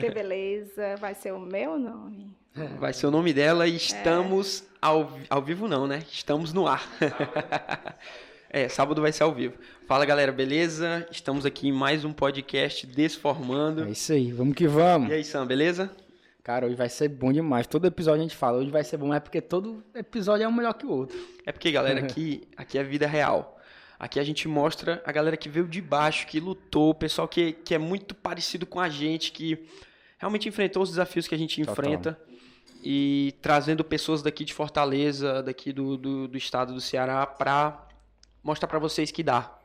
Que beleza. Vai ser o meu nome. Vai ser o nome dela e estamos é. ao, ao vivo não, né? Estamos no ar. é, sábado vai ser ao vivo. Fala galera, beleza? Estamos aqui em mais um podcast Desformando. É isso aí, vamos que vamos. E aí, Sam, beleza? Cara, hoje vai ser bom demais. Todo episódio a gente fala, hoje vai ser bom, é porque todo episódio é um melhor que o outro. É porque, galera, aqui, aqui é vida real. Aqui a gente mostra a galera que veio de baixo, que lutou, o pessoal que, que é muito parecido com a gente, que realmente enfrentou os desafios que a gente Total. enfrenta. E trazendo pessoas daqui de Fortaleza, daqui do, do, do estado do Ceará, para mostrar para vocês que dá.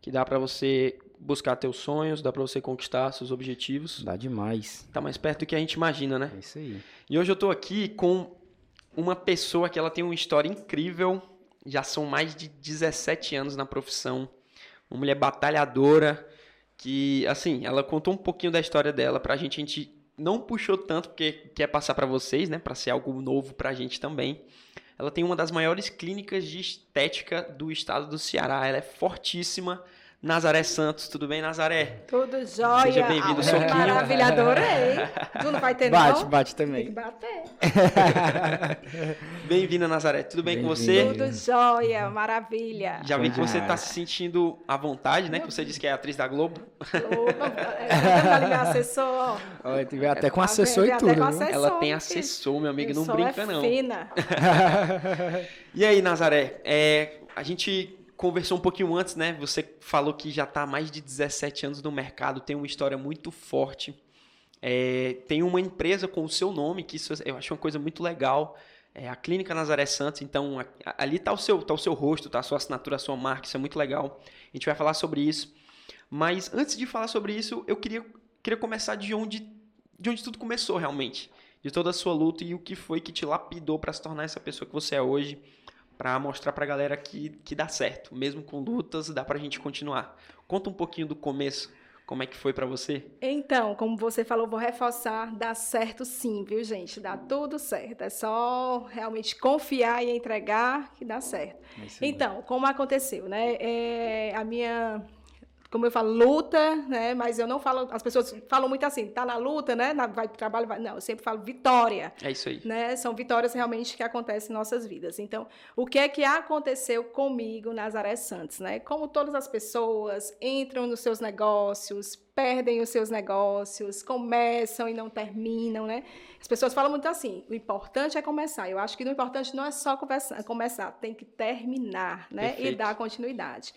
Que dá para você buscar teus sonhos, dá para você conquistar seus objetivos. Dá demais. Tá mais perto do que a gente imagina, né? É isso aí. E hoje eu tô aqui com uma pessoa que ela tem uma história incrível. Já são mais de 17 anos na profissão. Uma mulher batalhadora que, assim, ela contou um pouquinho da história dela pra gente. A gente não puxou tanto porque quer passar para vocês, né, para ser algo novo pra gente também. Ela tem uma das maiores clínicas de estética do estado do Ceará. Ela é fortíssima Nazaré Santos, tudo bem, Nazaré? Tudo jóia. Seja bem-vindo, ah, Soquinho. Maravilha, adorei. Tu não vai ter, bate, não? Bate, também. Tem que bater. Bem-vinda, Nazaré. Tudo bem, bem com você? Tudo jóia, maravilha. Já vi que você está se sentindo à vontade, né? Que você disse que é atriz da Globo. Globo. É, assessor. Olha, até com assessor e tudo. Assessor, Ela tem assessor, meu amigo, não brinca é não. Fina. e aí, Nazaré, é, a gente conversou um pouquinho antes, né? Você falou que já está há mais de 17 anos no mercado, tem uma história muito forte. É, tem uma empresa com o seu nome, que isso eu acho uma coisa muito legal. É a Clínica Nazaré Santos, então a, ali está o, seu, tá o seu rosto, tá a sua assinatura, a sua marca, isso é muito legal. A gente vai falar sobre isso. Mas antes de falar sobre isso, eu queria, queria começar de onde, de onde tudo começou realmente. De toda a sua luta e o que foi que te lapidou para se tornar essa pessoa que você é hoje para mostrar para a galera que, que dá certo, mesmo com lutas, dá para a gente continuar. Conta um pouquinho do começo, como é que foi para você? Então, como você falou, vou reforçar, dá certo sim, viu, gente? Dá tudo certo. É só realmente confiar e entregar que dá certo. Então, como aconteceu, né? É, a minha como eu falo, luta, né? Mas eu não falo, as pessoas falam muito assim, tá na luta, né? Na, vai pro trabalho, vai. Não, eu sempre falo vitória. É isso aí. Né? São vitórias realmente que acontecem em nossas vidas. Então, o que é que aconteceu comigo, Nazaré Santos, né? Como todas as pessoas entram nos seus negócios, perdem os seus negócios, começam e não terminam, né? As pessoas falam muito assim, o importante é começar. Eu acho que o importante não é só começar, tem que terminar, né? Perfeito. E dar continuidade.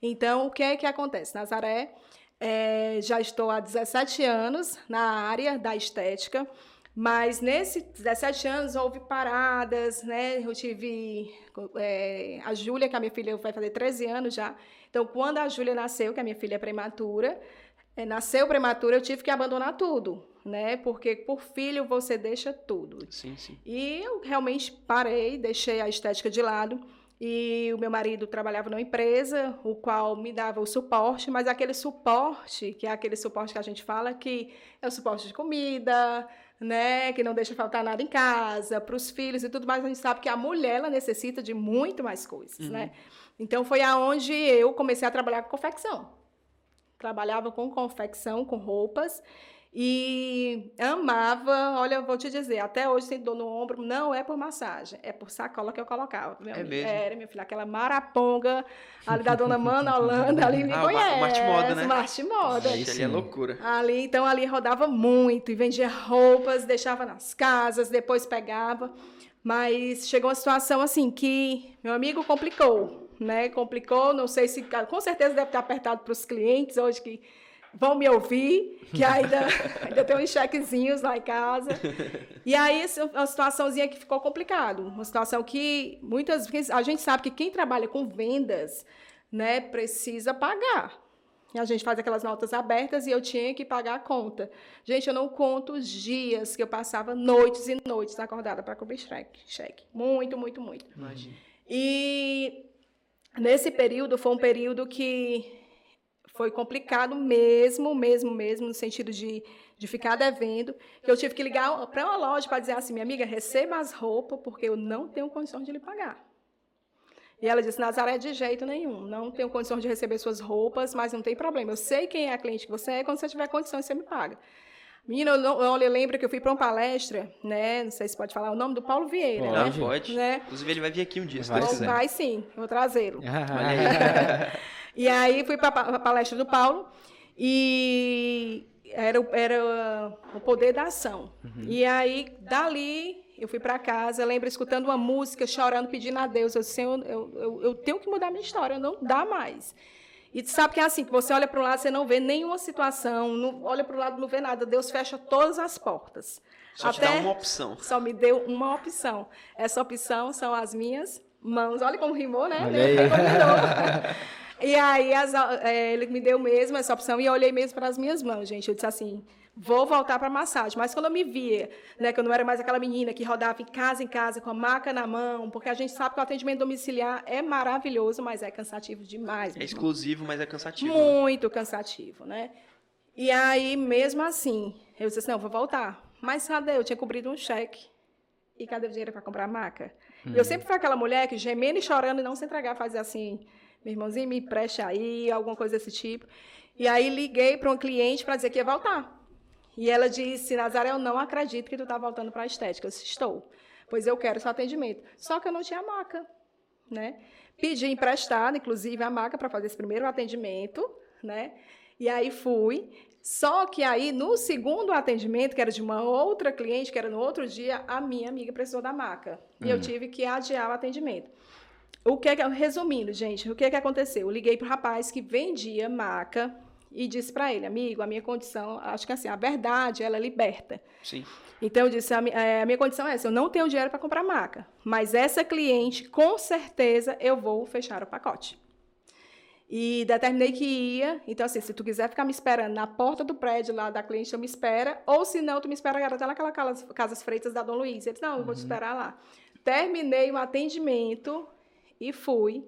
Então, o que é que acontece? Nazaré, é, já estou há 17 anos na área da estética, mas nesses 17 anos houve paradas, né? Eu tive é, a Júlia, que a minha filha vai fazer 13 anos já. Então, quando a Júlia nasceu, que a minha filha é prematura, é, nasceu prematura, eu tive que abandonar tudo, né? Porque por filho você deixa tudo. Sim, sim. E eu realmente parei, deixei a estética de lado. E o meu marido trabalhava numa empresa, o qual me dava o suporte, mas aquele suporte, que é aquele suporte que a gente fala que é o suporte de comida, né, que não deixa faltar nada em casa, para os filhos e tudo mais, a gente sabe que a mulher ela necessita de muito mais coisas, uhum. né? Então foi aonde eu comecei a trabalhar com confecção. Trabalhava com confecção, com roupas, e amava, olha, eu vou te dizer, até hoje sem dor no ombro, não é por massagem, é por sacola que eu colocava. é mesmo? Era, minha filha, aquela maraponga ali da dona Mana Holanda, ali me ah, conhece. Marte Moda, né? Marte Moda. Isso ali é loucura. Ali, então, ali rodava muito e vendia roupas, deixava nas casas, depois pegava. Mas chegou uma situação assim que meu amigo complicou, né? Complicou, não sei se, com certeza deve ter apertado para os clientes hoje que vão me ouvir, que ainda, ainda tem uns chequezinhos lá em casa. E aí, uma situaçãozinha que ficou complicado. Uma situação que muitas vezes a gente sabe que quem trabalha com vendas né, precisa pagar. E a gente faz aquelas notas abertas e eu tinha que pagar a conta. Gente, eu não conto os dias que eu passava noites e noites acordada para cobrir cheque. cheque. Muito, muito, muito. Imagina. E nesse período foi um período que foi complicado mesmo, mesmo, mesmo, no sentido de, de ficar devendo. Que eu tive que ligar para uma loja para dizer assim: minha amiga, receba as roupas, porque eu não tenho condições de lhe pagar. E ela disse: Nazaré, de jeito nenhum, não tenho condições de receber suas roupas, mas não tem problema. Eu sei quem é a cliente que você é, quando você tiver condições, você me paga. Menina, eu lembro que eu fui para uma palestra, né? Não sei se pode falar o nome do Paulo Vieira, Não, né? Pode. pode. Né? Inclusive, ele vai vir aqui um dia, se Vai Vai, quiser. vai sim, eu vou trazê-lo. Olha aí. E aí fui para a palestra do Paulo e era, o- era o poder da ação. E aí, dali, eu fui para casa, lembro escutando uma música, chorando, pedindo a Deus. Eu disse, eu, eu, eu tenho que mudar minha história, não dá mais. E tu sabe que é assim, que você olha para um lado, você não vê nenhuma situação, não, olha para o lado, não vê nada. Deus fecha todas as portas. Só te dá uma opção. Só me deu uma opção. Essa opção são as minhas mãos. Olha como rimou, né? Olha aí. E aí as, é, ele me deu mesmo essa opção e eu olhei mesmo para as minhas mãos, gente. Eu disse assim, vou voltar para massagem. Mas quando eu me via, né, que eu não era mais aquela menina que rodava em casa em casa com a maca na mão, porque a gente sabe que o atendimento domiciliar é maravilhoso, mas é cansativo demais. É exclusivo, mas é cansativo. né? Muito cansativo, né? E aí, mesmo assim, eu disse assim, não, vou voltar. Mas cadê? Eu tinha cobrido um cheque. E cadê o dinheiro para comprar maca? E Eu sempre fui aquela mulher que gemendo e chorando e não se entregar, fazer assim, meu irmãozinho, me empreste aí, alguma coisa desse tipo. E aí liguei para um cliente para dizer que ia voltar. E ela disse, Nazaré, eu não acredito que tu está voltando para a estética. Eu disse, estou. Pois eu quero seu atendimento. Só que eu não tinha maca, né? Pedi emprestado, inclusive, a maca para fazer esse primeiro atendimento, né? E aí fui. Só que aí, no segundo atendimento, que era de uma outra cliente, que era no outro dia, a minha amiga precisou da maca. E eu tive que adiar o atendimento. O que é que, resumindo, gente, o que é que aconteceu? Eu liguei para o rapaz que vendia maca e disse para ele, amigo, a minha condição, acho que assim, a verdade, ela liberta. Sim. Então eu disse, a, eh, a minha condição é essa, eu não tenho dinheiro para comprar maca, mas essa cliente, com certeza, eu vou fechar o pacote. E determinei que ia, então assim, se tu quiser ficar me esperando na porta do prédio lá da cliente, tu me espera, ou se não, tu me espera até naquela Casas, Freitas da Dom Luiz. Ele disse, não, eu vou te esperar lá. Terminei o atendimento e fui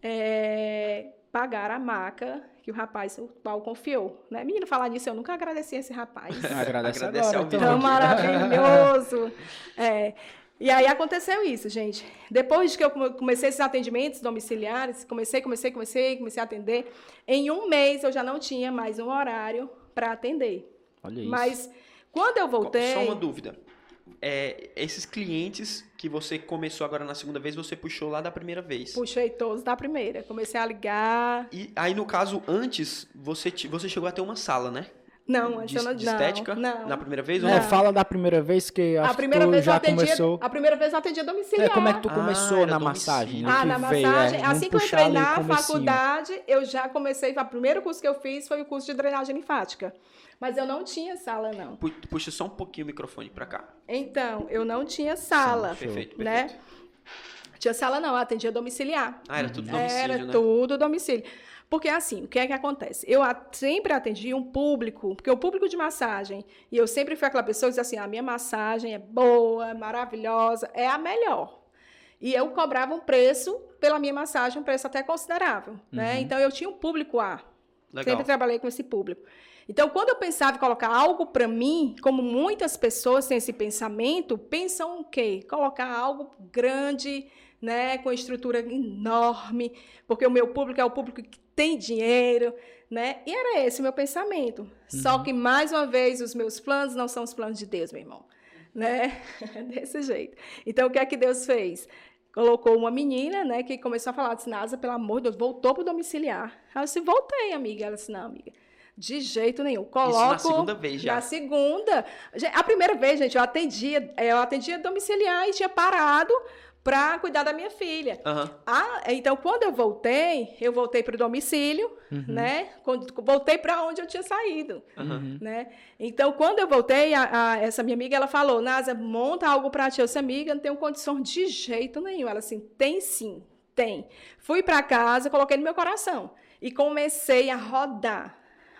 eh, pagar a maca que o rapaz, o qual confiou. Né? Menino, falar nisso, eu nunca agradeci esse rapaz. Agradece, Agradece agora. ao então. Tão maravilhoso. É. E aí aconteceu isso, gente. Depois que eu come- comecei esses atendimentos domiciliares, comecei, comecei, comecei, comecei a atender. Em um mês eu já não tinha mais um horário para atender. Olha isso. Mas quando eu voltei. Só uma dúvida. É, esses clientes que você começou agora na segunda vez, você puxou lá da primeira vez. Puxei todos da primeira. Comecei a ligar. E aí, no caso, antes, você, você chegou a ter uma sala, né? Não, antes de, eu não. de não, estética? Não. Na primeira vez? ou É, não? fala da primeira vez que acho A primeira que tu vez eu já atendia. começou. A primeira vez eu atendia domiciliar. É, como é que tu Ah, começou era na massagem? Ah, na veio, massagem. é, assim que eu entrei na faculdade, eu já comecei. O primeiro curso que eu fiz foi o curso de drenagem linfática. Mas eu não tinha sala, não. Pu- Puxa só um pouquinho o microfone pra cá. Então, eu não tinha sala. Perfeito, perfeito. Né? Tinha sala, não, eu atendia domiciliar. Ah, era tudo domicílio, Era né? tudo domicílio. Porque assim, o que é que acontece? Eu sempre atendi um público, porque o público de massagem, e eu sempre fui aquela pessoa que dizia assim, a minha massagem é boa, maravilhosa, é a melhor. E eu cobrava um preço pela minha massagem, um preço até considerável, né? Então eu tinha um público A. Legal. Sempre trabalhei com esse público. Então, quando eu pensava em colocar algo para mim, como muitas pessoas têm esse pensamento, pensam o quê? Colocar algo grande, né, com estrutura enorme, porque o meu público é o público que tem dinheiro, né? E era esse o meu pensamento. Só que mais uma vez os meus planos não são os planos de Deus, meu irmão, né? Desse jeito. Então, o que é que Deus fez? colocou uma menina, né, que começou a falar, disse, Nasa, pelo amor de Deus, voltou pro domiciliar. Aí eu disse, voltei, amiga. Ela disse, não, amiga, de jeito nenhum. Coloco... na segunda vez já? Na segunda. A primeira vez, gente, eu atendia, eu atendia domiciliar e tinha parado para cuidar da minha filha. Aham. Ah, então, quando eu voltei, eu voltei para o domicílio, né? Quando- voltei para onde eu tinha saído, Aham. né? Então, quando eu voltei, a, a- essa minha amiga, ela falou, Nasa, monta algo para ti. Eu disse, amiga, não tenho condições de jeito nenhum. Ela assim, tem sim, tem. Fui para casa, coloquei no meu coração e comecei a rodar.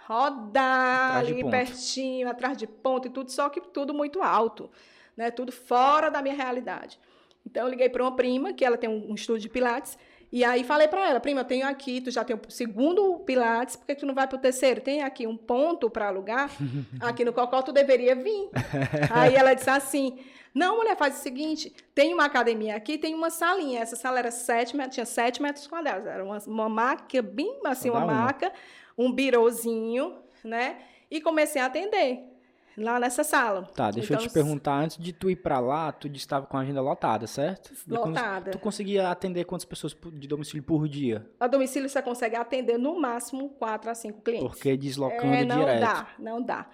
Rodar ali ponto. pertinho, atrás de ponto e tudo, só que tudo muito alto, né? Tudo fora da minha realidade. Então, eu liguei para uma prima, que ela tem um, um estúdio de Pilates, e aí falei para ela, prima, eu tenho aqui, tu já tem o segundo Pilates, por que tu não vai para o terceiro? Tem aqui um ponto para alugar, aqui no Cocó tu deveria vir. aí ela disse assim, não, mulher, faz o seguinte, tem uma academia aqui, tem uma salinha, essa sala era sete, metros- tinha sete metros quadrados, era uma, uma maca, bem assim, uma uma. maca, um birozinho, né? E comecei a atender. lá nessa sala. Tá, deixa Então, eu te perguntar, antes de tu ir pra lá, tu estava com a agenda lotada, certo? Lotada. Tu conseguia atender quantas pessoas de domicílio por dia? A domicílio você consegue atender no máximo 4 a 5 clientes. Porque deslocando É, não direto. dá, não dá.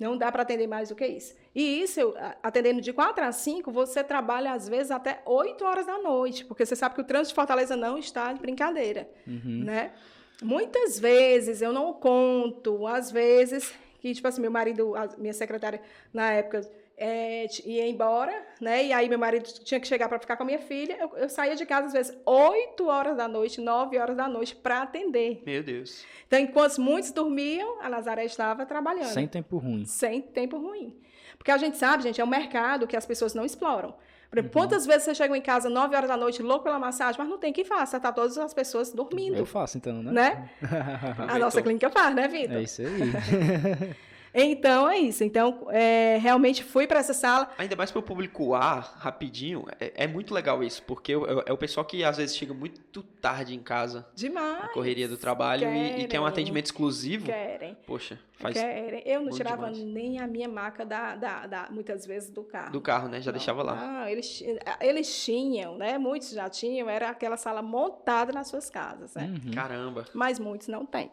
Não dá para atender mais do que isso. E isso, atendendo de 4 a 5, você trabalha às vezes até 8 horas da noite, porque você sabe que o trânsito de Fortaleza não está de brincadeira, Uhum. né? Muitas vezes eu não conto, às vezes que tipo assim, meu marido, a minha secretária na época é, ia embora, né? E aí meu marido tinha que chegar para ficar com a minha filha. Eu, eu saía de casa às vezes 8 horas da noite, 9 horas da noite para atender. Meu Deus. Então, enquanto muitos dormiam, a Nazaré estava trabalhando. Sem tempo ruim. Sem tempo ruim. Porque a gente sabe, gente, é um mercado que as pessoas não exploram. Por exemplo, quantas vezes você chega em casa 9 horas da noite, louco pela massagem, mas não tem quem faça, tá todas as pessoas dormindo. Eu faço então, né? Né? A nossa clínica faz, né, Vitor? É isso aí. Então, é isso. Então, é, realmente fui para essa sala. Ainda mais para o público A, rapidinho, é, é muito legal isso, porque é, o- é o pessoal que às vezes chega muito tarde em casa, Demais. na correria do trabalho, e, e quer um querem. atendimento exclusivo. Querem. Poxa, faz querem. Eu não tirava demais. nem a minha maca da, da, da- muitas vezes do carro. do carro, né? Já Não. deixava lá. Ah, eles, eles tinham, né? Muitos já tinham, era aquela sala montada nas suas casas, né? Uhum, Caramba, Mas muitos não têm.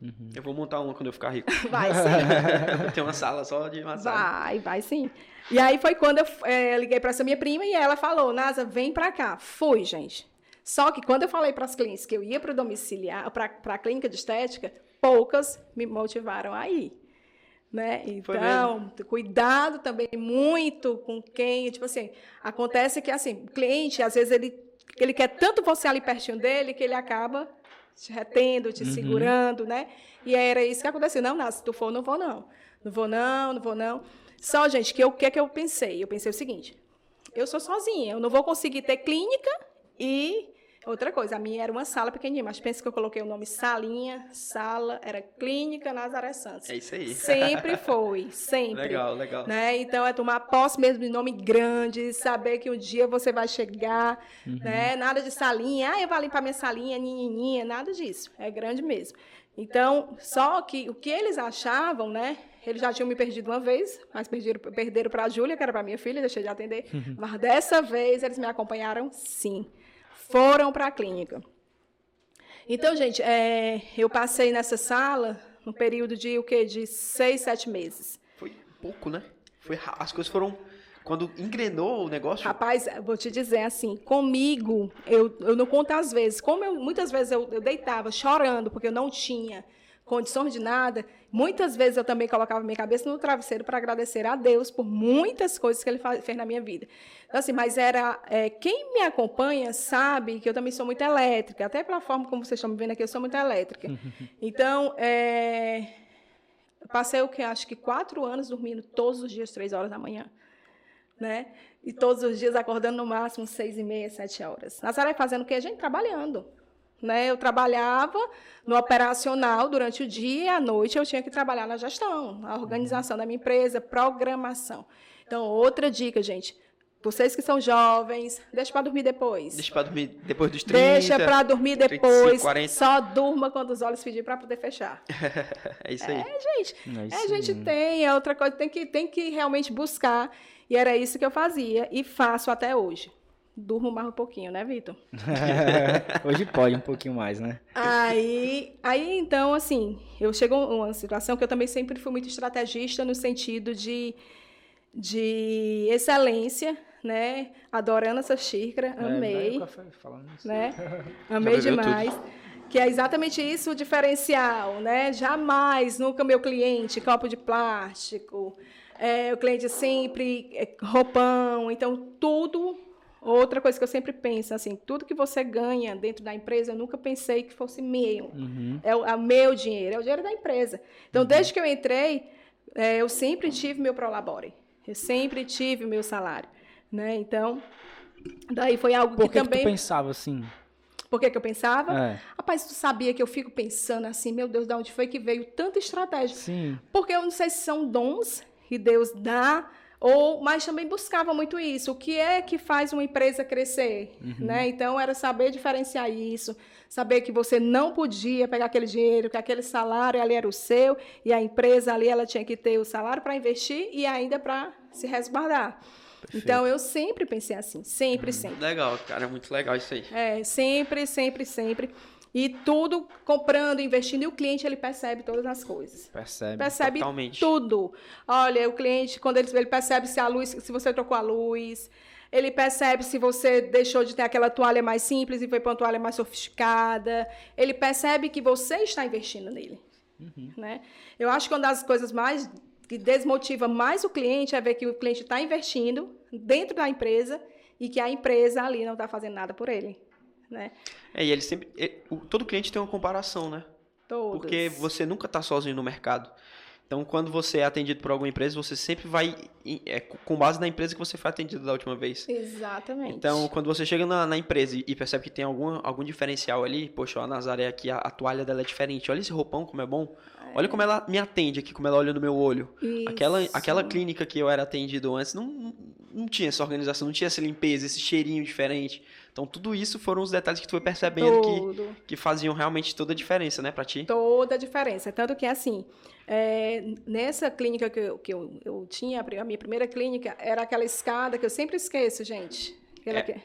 Uhum. eu vou montar uma quando eu ficar rico. Vai sim. ter uma sala só de massagem. vai, vai sim. E aí foi quando eu eh, liguei para essa minha prima e ela falou: Nasa, vem para cá. Fui, gente. Só que quando eu falei para as clientes que eu ia para o domiciliar, para a clínica de estética, poucas me motivaram a ir. Né? Então, cuidado também muito com quem, tipo assim, acontece que assim, o cliente, às vezes ele ele quer tanto você ali pertinho dele que ele acaba te retendo, te Uhum. segurando, né? E era isso que aconteceu. Não, não, se tu for, não vou não. Não vou não, não vou não. Só, gente, que o que é que eu pensei? Eu pensei o seguinte, eu sou sozinha, eu não vou conseguir ter clínica e outra coisa, a minha era uma sala pequenininha, mas pensa que eu coloquei o nome salinha, sala, era clínica Nazaré Santos. É isso aí. Sempre foi, sempre. Legal, legal. Né? Então, é tomar posse mesmo de nome grande, saber que um dia você vai chegar, né? Nada de salinha, ah, eu vou limpar minha salinha, nininha, nada disso. É grande mesmo. Então, só que o que eles achavam, né? Eles já tinham me perdido uma vez, mas perderam, perderam para a Júlia, que era para minha filha, deixei de atender. Mas dessa vez eles me acompanharam, sim. Foram para a clínica. Então, gente, é, eu passei nessa sala no período de o quê? De seis, sete meses. Foi pouco, né? Foi, as coisas foram. Quando engrenou o negócio. Rapaz, vou te dizer assim, comigo, eu, eu não conto as vezes. Como eu, muitas vezes eu, eu deitava chorando, porque eu não tinha condições de nada, muitas vezes eu também colocava minha cabeça no travesseiro para agradecer a Deus por muitas coisas que Ele fez na minha vida. Então, assim, mas era. é, quem me acompanha sabe que eu também sou muito elétrica, até pela forma como vocês estão me vendo aqui, eu sou muito elétrica. Então, é, passei o que? Acho que quatro anos dormindo todos os dias, três horas da manhã né? E todos os dias acordando no máximo seis e meia, sete horas. Nazaré fazendo o quê? A gente trabalhando. Né? Eu trabalhava no operacional durante o dia e à noite eu tinha que trabalhar na gestão, na organização da minha empresa, programação. Então, outra dica, gente. Vocês que são jovens, deixa para dormir depois. Deixa pra dormir depois dos 30. Deixa para dormir 35, depois. 40. Só durma quando os olhos pedir para poder fechar. é isso aí. É, gente. É É, isso a gente tem, é outra coisa, tem que, tem que realmente buscar. E era isso que eu fazia e faço até hoje. Durmo mais um pouquinho, né, Vitor? Hoje pode um pouquinho mais, né? Aí, aí, então, assim, eu chego a uma situação que eu também sempre fui muito estrategista no sentido de, de excelência, né? Adorando essa xícara, É, amei. o café falando isso. né? Amei demais. Que é exatamente isso o diferencial, né? Jamais, nunca meu cliente, copo de plástico, é, o cliente sempre é, roupão, então tudo. Outra coisa que eu sempre penso, assim, tudo que você ganha dentro da empresa, eu nunca pensei que fosse meu. Uhum. É o é o meu dinheiro, é o dinheiro da empresa. Então, desde que eu entrei, é, eu sempre tive meu prolabore. Eu sempre tive o meu salário, né? Então, daí foi algo Por que que, que também... tu pensava assim? Por que, que eu pensava? É, Rapaz, tu sabia que eu fico pensando assim, meu Deus, de onde foi que veio tanta estratégia? sim. Porque eu não sei se são dons que Deus dá Ou, mas também buscava muito isso. O que é que faz uma empresa crescer? Uhum. Né? Então, era saber diferenciar isso, saber que você não podia pegar aquele dinheiro, que aquele salário ali era o seu, e a empresa ali ela tinha que ter o salário para investir e ainda para se resguardar. Perfeito. Então, eu sempre pensei assim, sempre, Uhum. sempre. Legal, cara, é muito legal isso aí. É, sempre, sempre, sempre. E tudo comprando, investindo, e o cliente ele percebe todas as coisas. Percebe. Percebe Totalmente. tudo. Olha, o cliente, quando ele, ele percebe se a luz, se você trocou a luz, ele percebe se você deixou de ter aquela toalha mais simples e foi para uma toalha mais sofisticada. Ele percebe que você está investindo nele. Né? Eu acho que uma das coisas mais que desmotiva mais o cliente é ver que o cliente está investindo dentro da empresa e que a empresa ali não está fazendo nada por ele. Né? É, e ele sempre. é, todo cliente tem uma comparação, né? Todos. Porque você nunca está sozinho no mercado. Então, quando você é atendido por alguma empresa, você sempre vai é, com base na empresa que você foi atendido da última vez. Exatamente. Então, quando você chega na, na empresa e- percebe que tem algum, algum diferencial ali, poxa, a Nazaré aqui, a, a toalha dela é diferente. Olha esse roupão, como é bom. Olha como ela me atende aqui, como ela olha no meu olho. Aquela, Isso. aquela clínica que eu era atendido antes não, não tinha essa organização, não tinha essa limpeza, esse cheirinho diferente. Então, tudo isso foram os detalhes que tu foi percebendo que, que faziam realmente toda a diferença, né, pra ti? toda a diferença. Tanto que, assim, é, nessa clínica que, eu, que eu, eu tinha, a minha primeira clínica, era aquela escada que eu sempre esqueço, gente.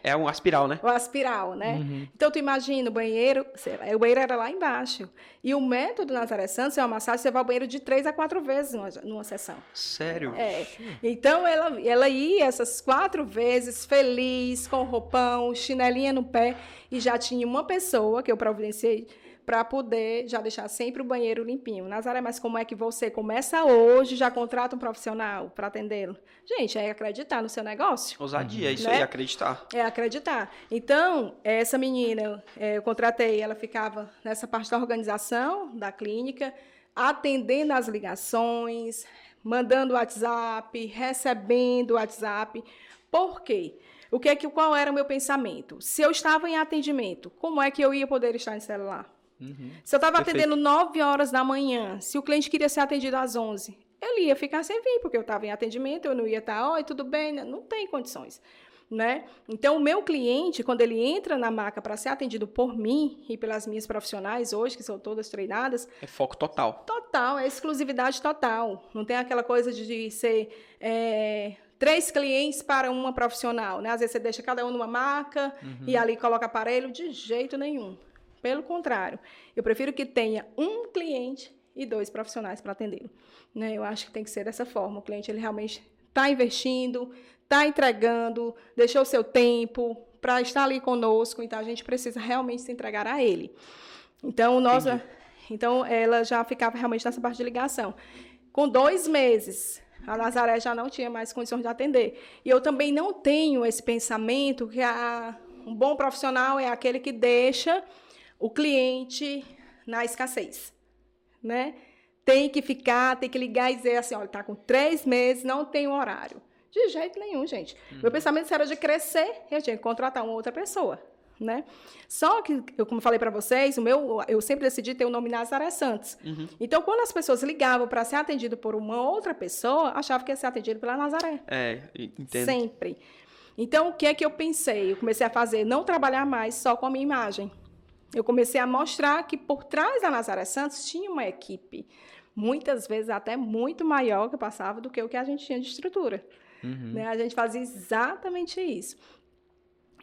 É, é um aspiral, né? o aspiral, né? Uhum. Então, tu imagina, o banheiro, sei lá, o banheiro era lá embaixo. E o método Nazaré Santos é uma massagem, você vai ao banheiro de três a quatro vezes numa, numa sessão. Sério? É. Então ela, ela ia essas quatro vezes, feliz, com roupão, chinelinha no pé, e já tinha uma pessoa que eu providenciei para poder já deixar sempre o banheiro limpinho. Nazaré, mas como é que você começa hoje, já contrata um profissional para atendê-lo? Gente, é acreditar no seu negócio. Ousadia, é isso Né? aí, acreditar. É acreditar. Então, essa menina, é, eu contratei, ela ficava nessa parte da organização da clínica, atendendo as ligações, mandando WhatsApp, recebendo WhatsApp. Por quê? O que é que, qual era o meu pensamento? Se eu estava em atendimento, como é que eu ia poder estar em celular? Uhum. Se eu estava atendendo 9 horas da manhã, se o cliente queria ser atendido às 11, ele ia ficar sem vir, porque eu estava em atendimento, eu não ia estar, oi, tudo bem? Não tem condições. Né? Então, o meu cliente, quando ele entra na maca para ser atendido por mim e pelas minhas profissionais hoje, que são todas treinadas, É foco total. total, é exclusividade total. Não tem aquela coisa de, de ser é, três clientes para uma profissional. Né? Às vezes você deixa cada um numa maca e ali coloca aparelho, de jeito nenhum. Pelo contrário, eu prefiro que tenha um cliente e dois profissionais para atendê-lo. Né? Eu acho que tem que ser dessa forma. O cliente ele realmente está investindo, está entregando, deixou seu tempo para estar ali conosco, então a gente precisa realmente se entregar a ele. Então, nós, Entendi. então ela já ficava realmente nessa parte de ligação. Com dois meses, a Nazaré já não tinha mais condições de atender. E eu também não tenho esse pensamento que a, um bom profissional é aquele que deixa o cliente na escassez, né? Tem que ficar, tem que ligar e dizer assim, olha, tá com três meses, não tem um horário. De jeito nenhum, gente. Meu pensamento era de crescer, eu tinha que contratar uma outra pessoa, né? Só que, eu, como falei para vocês, o meu, eu sempre decidi ter o nome Nazaré Santos. Uhum. Então, quando as pessoas ligavam para ser atendido por uma outra pessoa, achavam que ia ser atendido pela Nazaré. É, entendo. Sempre. Então, o que é que eu pensei? Eu comecei a fazer, não trabalhar mais só com a minha imagem. Eu comecei a mostrar que por trás da Nazaré Santos tinha uma equipe, muitas vezes até muito maior que passava do que o que a gente tinha de estrutura. Uhum. Né? A gente fazia exatamente isso.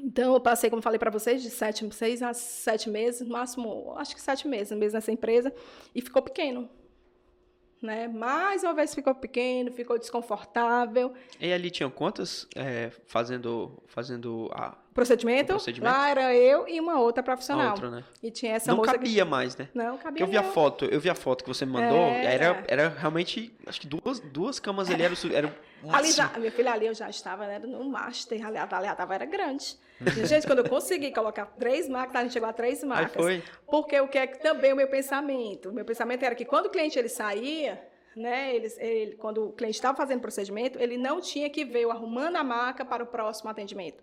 Então, eu passei, como falei para vocês, de sete, seis a sete meses, no máximo, acho que sete meses mesmo nessa empresa, e ficou pequeno. Né? Mais uma vez ficou pequeno, ficou desconfortável. E ali tinham quantas é, fazendo, fazendo a, Procedimento, procedimento? lá era eu e uma outra a profissional. outra, né? E tinha essa Não moça cabia mais, né? que... Não, Porque cabia eu vi a não. foto, eu vi a foto que você me mandou, É. era, era realmente, acho que duas, duas camas ali, era, o su- era Ali já, minha filha, ali eu já estava né, no master, ali, ali a tava era grande. Gente, quando eu consegui colocar três marcas, a gente chegou a três Aí marcas. foi. Porque o que é que também o meu pensamento? O meu pensamento era que quando o cliente ele saía, né, ele, ele- quando o cliente estava fazendo procedimento, ele não tinha que ver eu arrumando a maca para o próximo atendimento.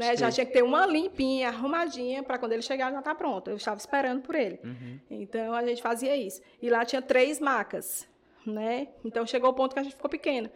Né, já tinha que ter uma limpinha, arrumadinha, para quando ele chegar já estar pronto. Eu estava esperando por ele. Uhum. Então a gente fazia isso. E lá tinha três macas, né? Então chegou o ponto que a gente ficou pequena.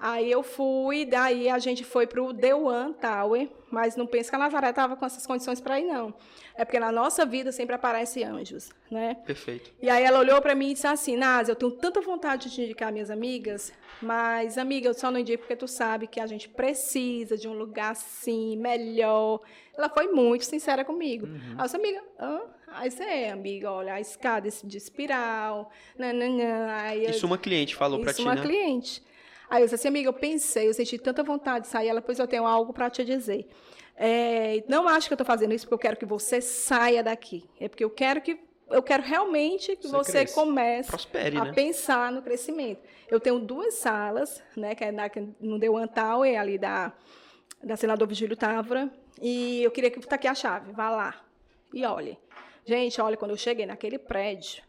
Aí eu fui, daí a gente foi para o The One Tower, mas não penso que a Nazaré estava com essas condições para ir, não. É porque na nossa vida sempre aparecem anjos, né? Perfeito. E aí ela olhou para mim e disse assim, Naz, eu tenho tanta vontade de te indicar minhas amigas, mas, amiga, eu só não indico porque tu sabe que a gente precisa de um lugar assim, melhor. Ela foi muito sincera comigo. Uhum. Aí eu disse, amiga, hã? Aí você é, amiga, olha, a escada de espiral, nananã. Aí Isso uma cliente falou para ti, né? Isso uma cliente. Aí eu disse assim, amiga, eu pensei, eu senti tanta vontade de sair, ela, pois eu tenho algo para te dizer. É, não acho que eu estou fazendo isso porque eu quero que você saia daqui. É porque eu quero que eu quero realmente que você, você comece Prospere, a né? pensar no crescimento. Eu tenho duas salas, né, que é na, no The One Tower, ali da, da senador Vigílio Távora, e eu queria que tá aqui a chave, vá lá e olhe. Gente, olha, quando eu cheguei naquele prédio,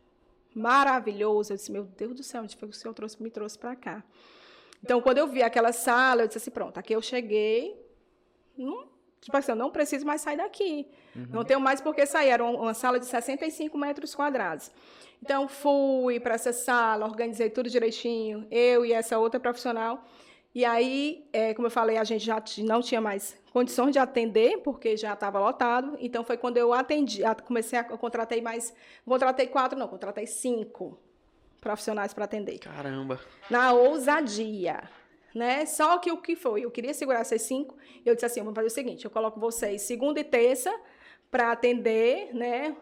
maravilhoso, eu disse, meu Deus do céu, onde foi que o senhor trouxe, me trouxe para cá? Então, quando eu vi aquela sala, eu disse assim, pronto, aqui eu cheguei, não, tipo assim, eu não preciso mais sair daqui. Uhum. Não tenho mais por que sair. Era uma sala de 65 metros quadrados. Então, fui para essa sala, organizei tudo direitinho, eu e essa outra profissional. E aí, é, como eu falei, a gente já não tinha mais condições de atender, porque já estava lotado. Então, foi quando eu atendi, comecei a, eu contratei mais, contratei quatro, não, contratei cinco profissionais para atender. Caramba. Na ousadia. Né? Só que o que foi? Eu queria segurar essas cinco. Eu disse assim: vamos fazer o seguinte: eu coloco vocês segunda e terça para atender, né?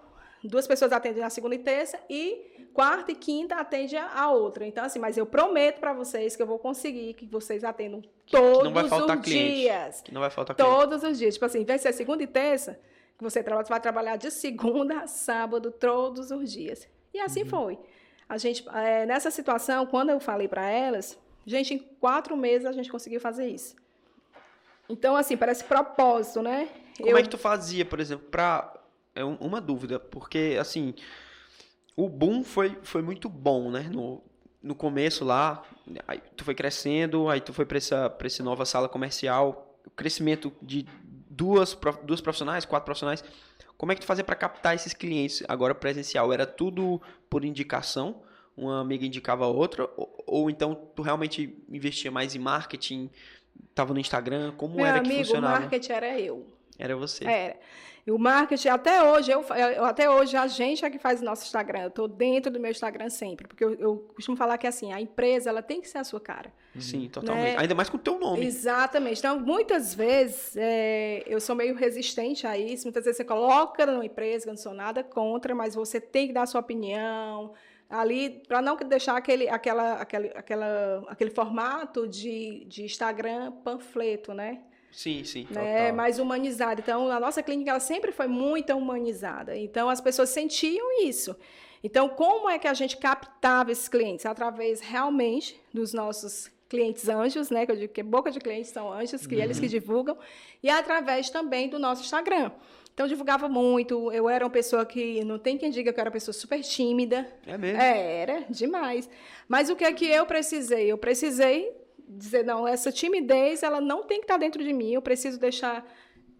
Duas pessoas atendem na segunda e terça e quarta e quinta atende a outra. Então, assim, mas eu prometo para vocês que eu vou conseguir que vocês atendam todos não vai faltar os cliente, dias. Que não vai faltar Todos os dias. Tipo assim, de ser segunda e terça, que você vai trabalhar de segunda a sábado, todos os dias. E assim uhum. foi. A gente, é, nessa situação, quando eu falei para elas, gente, em quatro meses a gente conseguiu fazer isso. Então, assim, parece propósito, né? Como eu... é que tu fazia, por exemplo, para é uma dúvida, porque assim, o boom foi, foi muito bom, né? No, no começo lá, tu foi crescendo, aí tu foi para essa, pra essa nova sala comercial, o crescimento de duas, duas profissionais, quatro profissionais. Como é que tu fazia para captar esses clientes agora presencial? Era tudo por indicação? Uma amiga indicava a outra? Ou, ou então tu realmente investia mais em marketing? Tava no Instagram? Como Meu era amigo, que funcionava? o marketing era eu. Era você. Era. E o marketing, até hoje, eu, até hoje, a gente é que faz o nosso Instagram. Eu estou dentro do meu Instagram sempre. Porque eu, eu, costumo falar que assim, a empresa ela tem que ser a sua cara. Sim, né? totalmente. Né? Ainda mais com o teu nome. Exatamente. Então, muitas vezes, é, eu sou meio resistente a isso. Muitas vezes você coloca numa empresa, eu não sou nada contra, mas você tem que dar a sua opinião ali para não deixar aquele, aquela, aquele, aquela, aquele formato de, de Instagram panfleto, né? Sim, sim. Né? Mais humanizada. Então, a nossa clínica ela sempre foi muito humanizada. Então, as pessoas sentiam isso. Então, como é que a gente captava esses clientes? Através realmente dos nossos clientes anjos, né? Que eu digo que boca de clientes são anjos, que uhum. eles que divulgam, e através também do nosso Instagram. Então, eu divulgava muito. Eu era uma pessoa que não tem quem diga que eu era uma pessoa super tímida. É mesmo? É, era demais. Mas o que é que eu precisei? Eu precisei dizer, não, essa timidez, ela não tem que estar dentro de mim, eu preciso deixar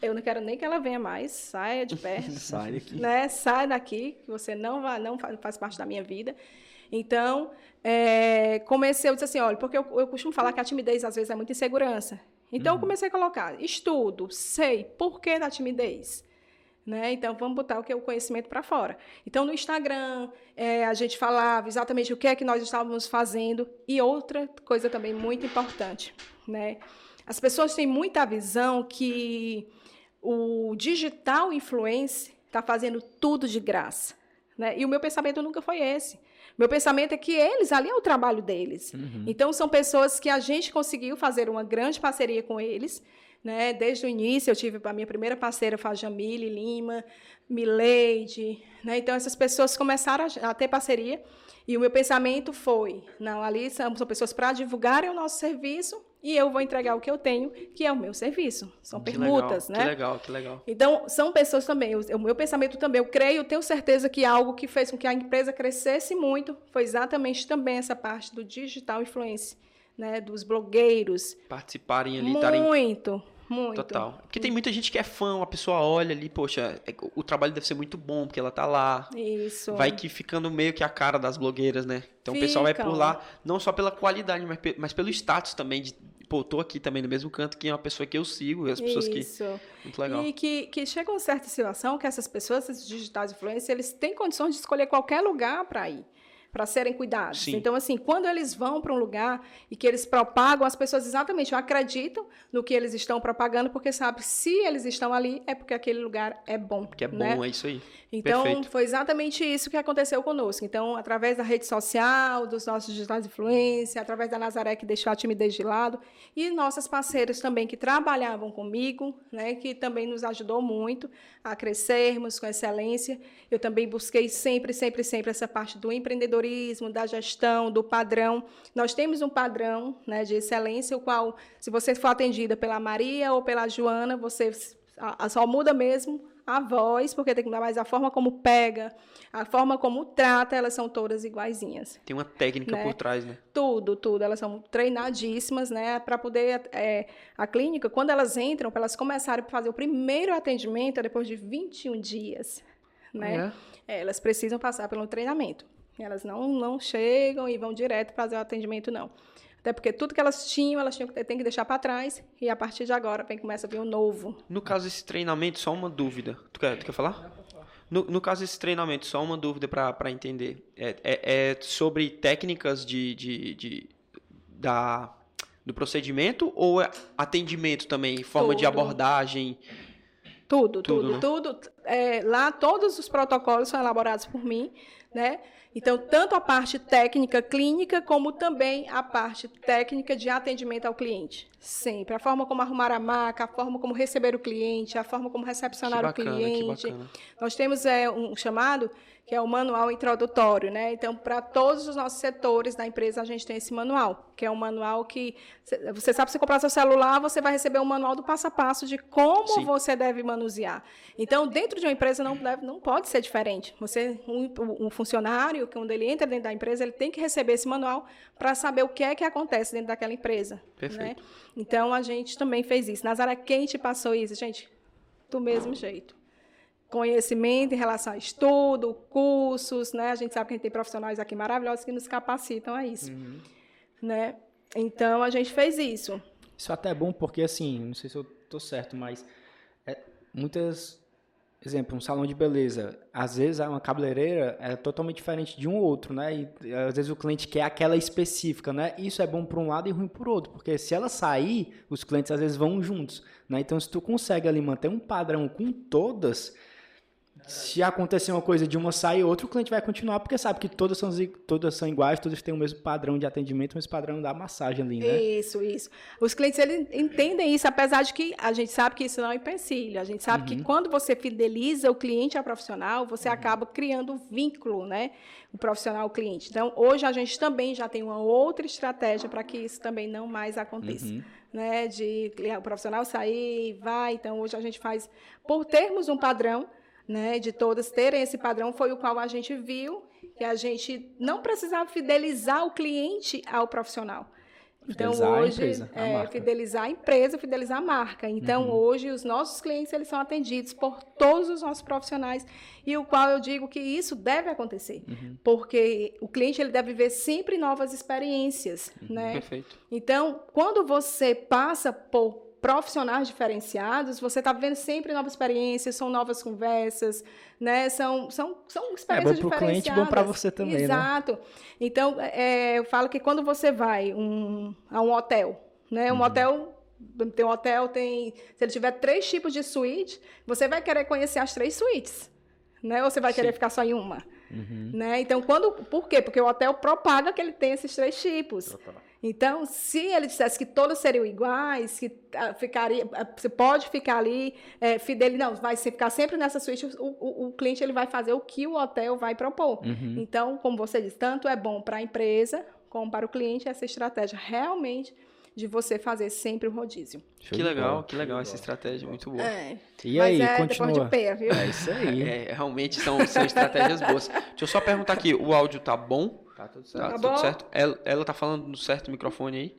eu não quero nem que ela venha mais, saia de perto. Sai daqui. Né? Sai daqui, que você não vai, não faz parte da minha vida. Então, é, comecei, eu disse assim, olha, porque eu, eu costumo falar que a timidez às vezes é muita insegurança. Então, uhum. eu comecei a colocar estudo, sei, por que da timidez? Né? Então, vamos botar o que é o conhecimento para fora. Então, no Instagram, é, a gente falava exatamente o que é que nós estávamos fazendo. E outra coisa também muito importante, né? As pessoas têm muita visão que o digital influencer está fazendo tudo de graça. Né? E o meu pensamento nunca foi esse. Meu pensamento é que eles, ali é o trabalho deles. Uhum. Então, são pessoas que a gente conseguiu fazer uma grande parceria com eles né? Desde o início, eu tive a minha primeira parceira, foi a Jamile Lima, Mileide. Né? Então, essas pessoas começaram a, a, ter parceria. E o meu pensamento foi: não, ali são, são pessoas para divulgarem o nosso serviço e eu vou entregar o que eu tenho, que é o meu serviço. São que permutas, legal, né? Que legal, que legal. Então, são pessoas também. O, o meu pensamento também, eu creio, tenho certeza que algo que fez com que a empresa crescesse muito foi exatamente também essa parte do digital influence né, dos blogueiros. Participarem ali, Muito, Muito. Total. Porque tem muita gente que é fã, a pessoa olha ali, poxa, é- o trabalho deve ser muito bom, porque ela tá lá. Isso. Vai que ficando meio que a cara das blogueiras, né? Então o pessoal vai por lá, não só pela qualidade, mas, mas pelo status também. De, pô, tô aqui também no mesmo canto que é uma pessoa que eu sigo, as pessoas que. Isso. Muito legal. E que, que chega uma certa situação que essas pessoas, esses digitais influencers, eles têm condições de escolher qualquer lugar para ir, para serem cuidados. Sim. Então, assim, quando eles vão para um lugar e que eles propagam, as pessoas exatamente acreditam no que eles estão propagando, porque sabe, se eles estão ali, é porque aquele lugar é bom. Que é bom, né? é isso aí. Então, Perfeito. foi exatamente isso que aconteceu conosco. Então, através da rede social, dos nossos digitais de influência, através da Nazaré, que deixou a timidez de lado, e nossas parceiras também que trabalhavam comigo, né, que também nos ajudou muito a crescermos com excelência. Eu também busquei sempre, sempre, sempre essa parte do empreendedorismo, da gestão, do padrão. Nós temos um padrão né, de excelência, o qual, se você for atendida pela Maria ou pela Joana, você só muda mesmo a voz, porque tem que mudar mais a forma como pega, a forma como trata, elas são todas iguaizinhas. Tem uma técnica Né? por trás, né? Tudo, tudo. Elas são treinadíssimas, né? Para poder. é, a clínica, quando elas entram, para elas começarem a fazer o primeiro atendimento, é depois de 21 dias. Né? É, elas precisam passar pelo treinamento. Elas não, não chegam e vão direto fazer o atendimento, não. Até porque tudo que elas tinham, elas tinham que, têm que deixar para trás, e a partir de agora vem, começa a vir o novo. No caso desse treinamento, só uma dúvida. Tu quer, tu quer falar? No, no caso desse treinamento, só uma dúvida para entender. É, é- é sobre técnicas de, de, de- da, do procedimento ou é atendimento também? Forma de Tudo. abordagem? Tudo, Tudo, tudo, né? tudo. É, lá todos os protocolos são elaborados por mim, né? Então, tanto a parte técnica clínica, como também a parte técnica de atendimento ao cliente. Sempre. A forma como arrumar a maca, a forma como receber o cliente, a forma como recepcionar bacana, o cliente. Nós temos é, um chamado que é o manual introdutório, né? Então, para todos os nossos setores da empresa, a gente tem esse manual, que é um manual que cê- você sabe se comprar seu celular, você vai receber um manual do passo a passo de como Sim. você deve manusear. Então, dentro de uma empresa não deve, não pode ser diferente. Você um, um funcionário, quando ele entra dentro da empresa, ele tem que receber esse manual para saber o que é que acontece dentro daquela empresa. né? Perfeito. Então, a gente também fez isso. Nazaré, quem te passou isso? Gente, do mesmo jeito. Conhecimento em relação a estudo, cursos, né? A gente sabe que a gente tem profissionais aqui maravilhosos que nos capacitam a isso, Uhum. né? Então, a gente fez isso. Isso até é bom porque, assim, não sei se eu tô certo, mas é, muitas. Exemplo, um salão de beleza. Às vezes uma cabeleireira é totalmente diferente de um outro, né? E às vezes o cliente quer aquela específica, né? Isso é bom por um lado e ruim por outro, porque se ela sair, os clientes às vezes vão juntos, né? Então, se tu consegue ali manter um padrão com todas, se acontecer uma coisa de uma sair, outra o cliente vai continuar, porque sabe que todas são, todas são iguais, todas têm o mesmo padrão de atendimento, o mesmo padrão da massagem ali, né? Isso, isso. Os clientes eles entendem isso, apesar de que a gente sabe que isso não é empecilho. A gente sabe que quando você fideliza o cliente ao profissional, você acaba criando um vínculo, né? O profissional ao cliente. Então, hoje a gente também já tem uma outra estratégia para que isso também não mais aconteça. Né, de o profissional sair, vai. Então, hoje a gente faz, por termos um padrão, né, de todas terem esse padrão, foi o qual a gente viu que a gente não precisava fidelizar o cliente ao profissional. Então, Fidelizar a hoje, empresa, a é, marca. fidelizar a empresa, fidelizar a marca. Então, hoje, os nossos clientes eles são atendidos por todos os nossos profissionais, e o qual eu digo que isso deve acontecer, porque o cliente ele deve viver sempre novas experiências, né? Perfeito. Então, quando você passa por profissionais diferenciados, você está vivendo sempre novas experiências, são novas conversas, né? São, são, são experiências É bom pro cliente, diferenciadas. bom pra você também, né? Exato. Então, é, eu falo que quando você vai um, a um hotel, né? Um Uhum. hotel tem um hotel, tem. Se ele tiver três tipos de suíte, você vai querer conhecer as três suítes. Né? Ou você vai querer ficar só em uma? Uhum. Né? Então, quando. Por quê? Porque o hotel propaga que ele tem esses três tipos. Então, se ele dissesse que todos seriam iguais, que ah, ficaria, ah, você pode ficar ali, é, fidel, não, vai ficar sempre nessa suíte, o, o- o cliente ele vai fazer o que o hotel vai propor. Uhum. Então, como você disse, tanto é bom para a empresa como para o cliente essa estratégia realmente de você fazer sempre o rodízio. Show Que legal, bola. que legal essa estratégia, muito boa. É, E mas aí, é continua. de pé, viu? É isso aí. É, realmente são, são estratégias boas. Deixa eu só perguntar aqui, o áudio tá bom? Tá tudo Tá, Tá tudo bom. certo? Ela, ela tá falando no certo microfone aí?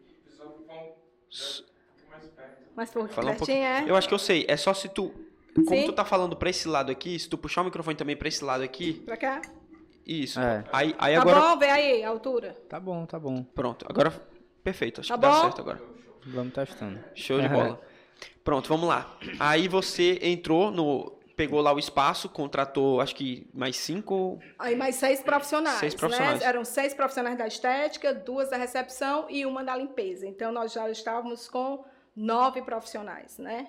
Mais por Falar um pertinho, é? Eu acho que eu sei. É só se tu. Como Sim. tu tá falando pra esse lado aqui, se tu puxar o microfone também pra esse lado aqui. Pra cá? Isso. É. Aí, aí Tá agora. bom? Vê aí, a altura. Tá bom, tá bom. Pronto. Agora. Perfeito. Acho Tá que dá bom? certo agora. Vamos testando. Show de bola. Pronto, vamos lá. Aí você entrou no. Pegou lá o espaço, contratou acho que mais cinco. Aí mais seis profissionais, Seis profissionais. né? Eram seis profissionais da estética, duas da recepção e uma da limpeza. Então, nós já estávamos com nove profissionais, né?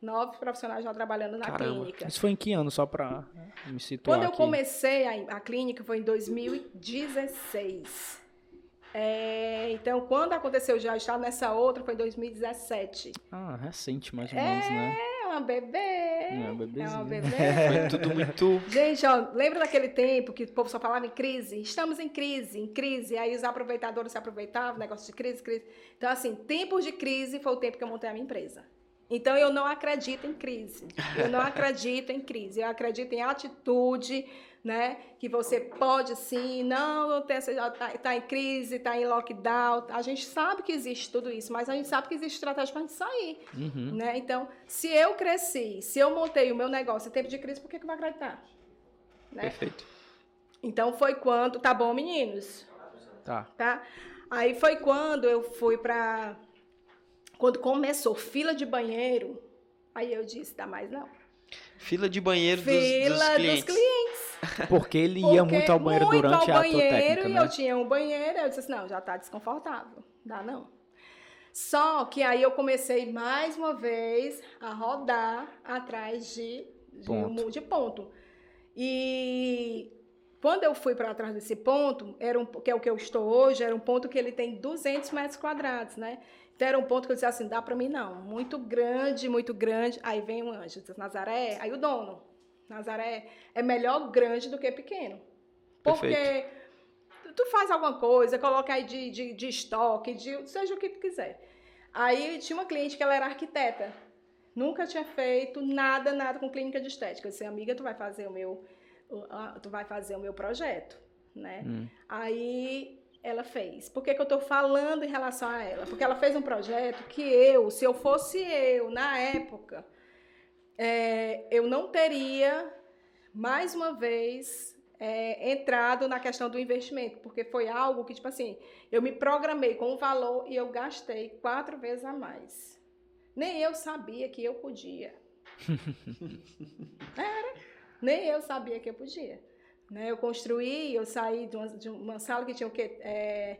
Nove profissionais já trabalhando na Caramba. clínica. Isso foi em que ano, só pra me situar Quando eu aqui? comecei a, a clínica foi em 2016. É, então, quando aconteceu já estar nessa outra foi em 2017. Ah, recente, mais ou menos, né? É uma bebê. É uma É bebezinha. uma bebê. Foi tudo muito. Gente, ó, lembra daquele tempo que o povo só falava em crise? Estamos em crise, em crise. Aí os aproveitadores se aproveitavam, negócio de crise, crise. Então, assim, tempos de crise foi o tempo que eu montei a minha empresa. Então, eu não acredito em crise. Eu não acredito em crise. Eu acredito em atitude, né? Que você pode sim, não, essa- tá, em crise, tá em lockdown. A gente sabe que existe tudo isso, mas a gente sabe que existe estratégia para gente sair. Uhum. Né? Então, se eu cresci, se eu montei o meu negócio em tempo de crise, por que, que eu vou acreditar? Né? Perfeito. Então foi quando, tá bom, meninos, Tá. tá? Aí foi quando eu fui pra. Quando começou fila de banheiro, aí eu disse, dá mais não. Fila de banheiro dos, Fila dos clientes. dos clientes. Porque ele ia Porque muito ao banheiro muito durante ao a banheiro, tua técnica, e né? eu tinha um banheiro, eu disse assim, não, já tá desconfortável, dá não. Só que aí eu comecei mais uma vez a rodar atrás de, de, Ponto. um- de ponto. E quando eu fui para trás desse ponto, era um, que é o que eu estou hoje, era um ponto que ele tem 200 metros quadrados, né? Então era um ponto que eu disse assim, dá para mim não, muito grande, muito grande. Aí vem um anjo, diz, Nazaré, aí o dono, Nazaré, é melhor grande do que pequeno. Porque tu faz alguma coisa, coloca aí de, de, de estoque, de seja o que tu quiser. Aí tinha uma cliente que ela era arquiteta. Nunca tinha feito nada, nada com clínica de estética. Eu disse, amiga, tu vai fazer o meu, o- tu vai fazer o meu projeto, né? Hum. Aí ela fez. Por que, que eu estou falando em relação a ela? Porque ela fez um projeto que eu, se eu fosse eu, na época, é, eu não teria, mais uma vez, é, entrado na questão do investimento, porque foi algo que, tipo assim, eu me programei com um valor e eu gastei quatro vezes a mais. Nem eu sabia que eu podia. Era. Nem eu sabia que eu podia. Né? Eu construí, eu saí de uma, de uma sala que tinha o quê? É,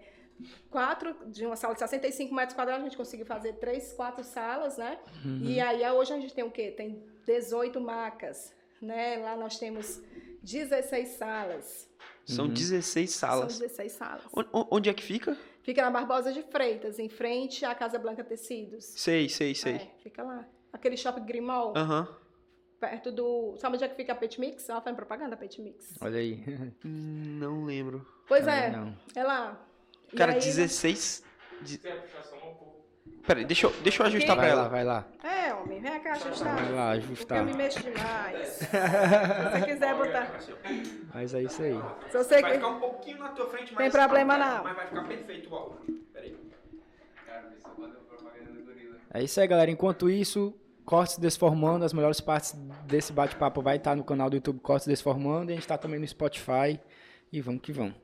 quatro, de uma sala de 65 metros quadrados, a gente conseguiu fazer três, quatro salas, né? E aí hoje a gente tem o quê? Tem 18 macas, né? Lá nós temos 16 salas. São 16 São salas. 16 salas. O- Onde é que fica? Fica na Barbosa de Freitas, em frente à Casa Blanca Tecidos. Sei, sei, sei. É, fica lá. Aquele shopping Grimol, Aham. Perto do. Sabe onde é que fica a Pet Mix? Ela faz propaganda da Pet Mix. Olha aí. Hum, Não lembro. Pois Também é, não. é lá. Cara, aí- 16. de- Peraí, deixa eu, deixa eu ajustar pra Vai lá, ela. vai lá. É, homem, vem cá ajustar. Vai lá, Porque ajustar. eu me mexo demais. Se você quiser botar. Mas é isso aí. Se você. Vai ficar um pouquinho na tua frente, Tem problema não. Mas vai ficar perfeito o áudio. Peraí. É isso aí, galera. Enquanto isso, Cortes Desformando, as melhores partes desse bate-papo vai estar no canal do YouTube Cortes Desformando e a gente tá também no Spotify. E vamos que vamos.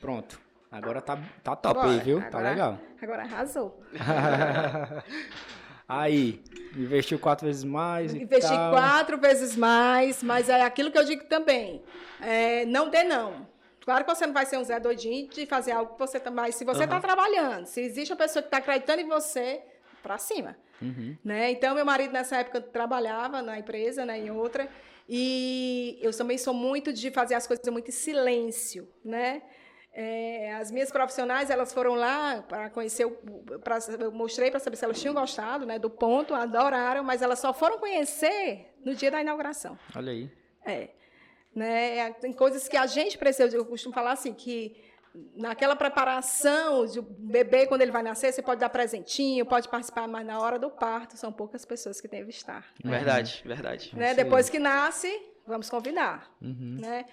Pronto. Agora tá, tá top aí, Bora. viu? Tá Agora- legal. Agora arrasou. aí, investiu quatro vezes mais Investi quatro vezes mais, mas é aquilo que eu digo também. É, não dê não. Claro que você não vai ser um Zé doidinho de fazer algo que você também. Se você está trabalhando, se existe uma pessoa que está acreditando em você, para cima. Uhum. Né? Então, meu marido nessa época trabalhava na empresa, né, em outra, e eu também sou muito de fazer as coisas muito em silêncio, né? É, as minhas profissionais, elas foram lá para conhecer, pra, eu mostrei para saber se elas tinham gostado, né, do ponto, adoraram, mas elas só foram conhecer no dia da inauguração. Olha aí. É. Né? Tem coisas que a gente precisa. Eu costumo falar assim, que naquela preparação de bebê, quando ele vai nascer, você pode dar presentinho, pode participar, mas na hora do parto, são poucas pessoas que devem estar. Verdade, verdade. Né? Depois que nasce, vamos convidar. Uhum. Né?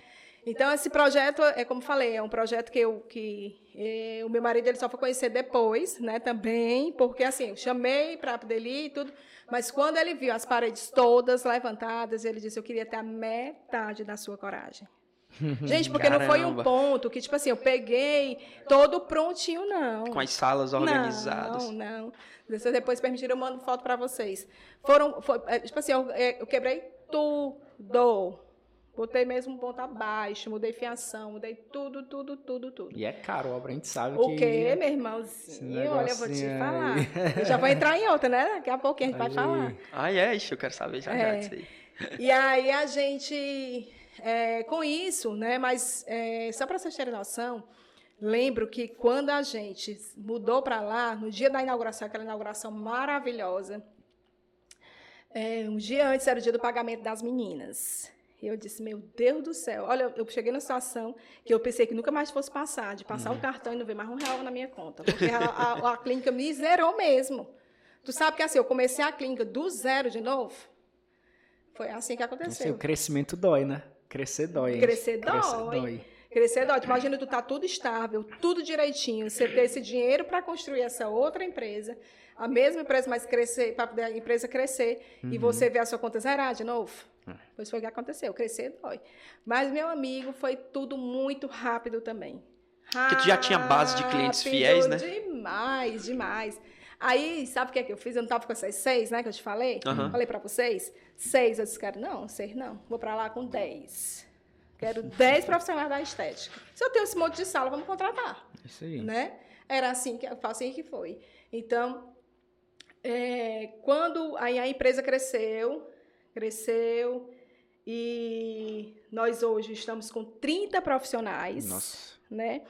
Então, esse projeto, é como falei, é um projeto que, eu, que eh, o meu marido ele só foi conhecer depois, né, também, porque assim, eu chamei para poder ir e tudo, mas quando ele viu as paredes todas levantadas, ele disse, eu queria ter a metade da sua coragem. Gente, porque Caramba. não foi um ponto que, tipo assim, eu peguei todo prontinho, não. Com as salas organizadas. Não, não. Se depois permitir, eu mando foto para vocês. Foram, foi, é, tipo assim, eu, é, eu quebrei tudo. Botei mesmo um ponto abaixo, mudei fiação, mudei tudo, tudo, tudo, tudo. E é caro, a gente sabe o que... O quê, meu irmãozinho? Olha, eu vou te falar. Eu já vou entrar em outra, né? Daqui a pouquinho a gente vai falar. Ah, é? Ixi, eu quero saber já, é. já disso aí. E aí a gente, é, com isso, né? Mas é, só para vocês terem noção, lembro que quando a gente mudou para lá, no dia da inauguração, aquela inauguração maravilhosa, é, um dia antes era o dia do pagamento das meninas. E eu disse, meu Deus do céu. Olha, eu cheguei numa situação que eu pensei que nunca mais fosse passar, de passar uhum. o cartão e não ver mais um real na minha conta. Porque a, a, a, clínica me zerou mesmo. Tu sabe que assim, eu comecei a clínica do zero de novo. Foi assim que aconteceu. Assim, o crescimento dói, né? Crescer dói. Crescer dói. Crescer dói. Crescer dói. Imagina tu tá tudo estável, tudo direitinho. Você ter esse dinheiro para construir essa outra empresa, a mesma empresa, mas crescer, para a empresa crescer, uhum. e você ver a sua conta zerar de novo. É. Pois foi o que aconteceu. Crescer dói. Mas, meu amigo, foi tudo muito rápido também. Porque tu já tinha base de clientes fiéis, né? Demais, demais. Aí, sabe o que é que eu fiz? Eu não estava com essas seis, né, que eu te falei? Uhum. Falei para vocês. Seis, eu disse, cara, não, seis não. Vou para lá com dez. Quero dez profissionais da estética. Se eu tenho esse monte de sala, vamos contratar. Isso aí. Né? Era assim que, assim que foi. Então, é, quando aí a empresa cresceu, cresceu e nós hoje estamos com 30 profissionais. Nossa. Né?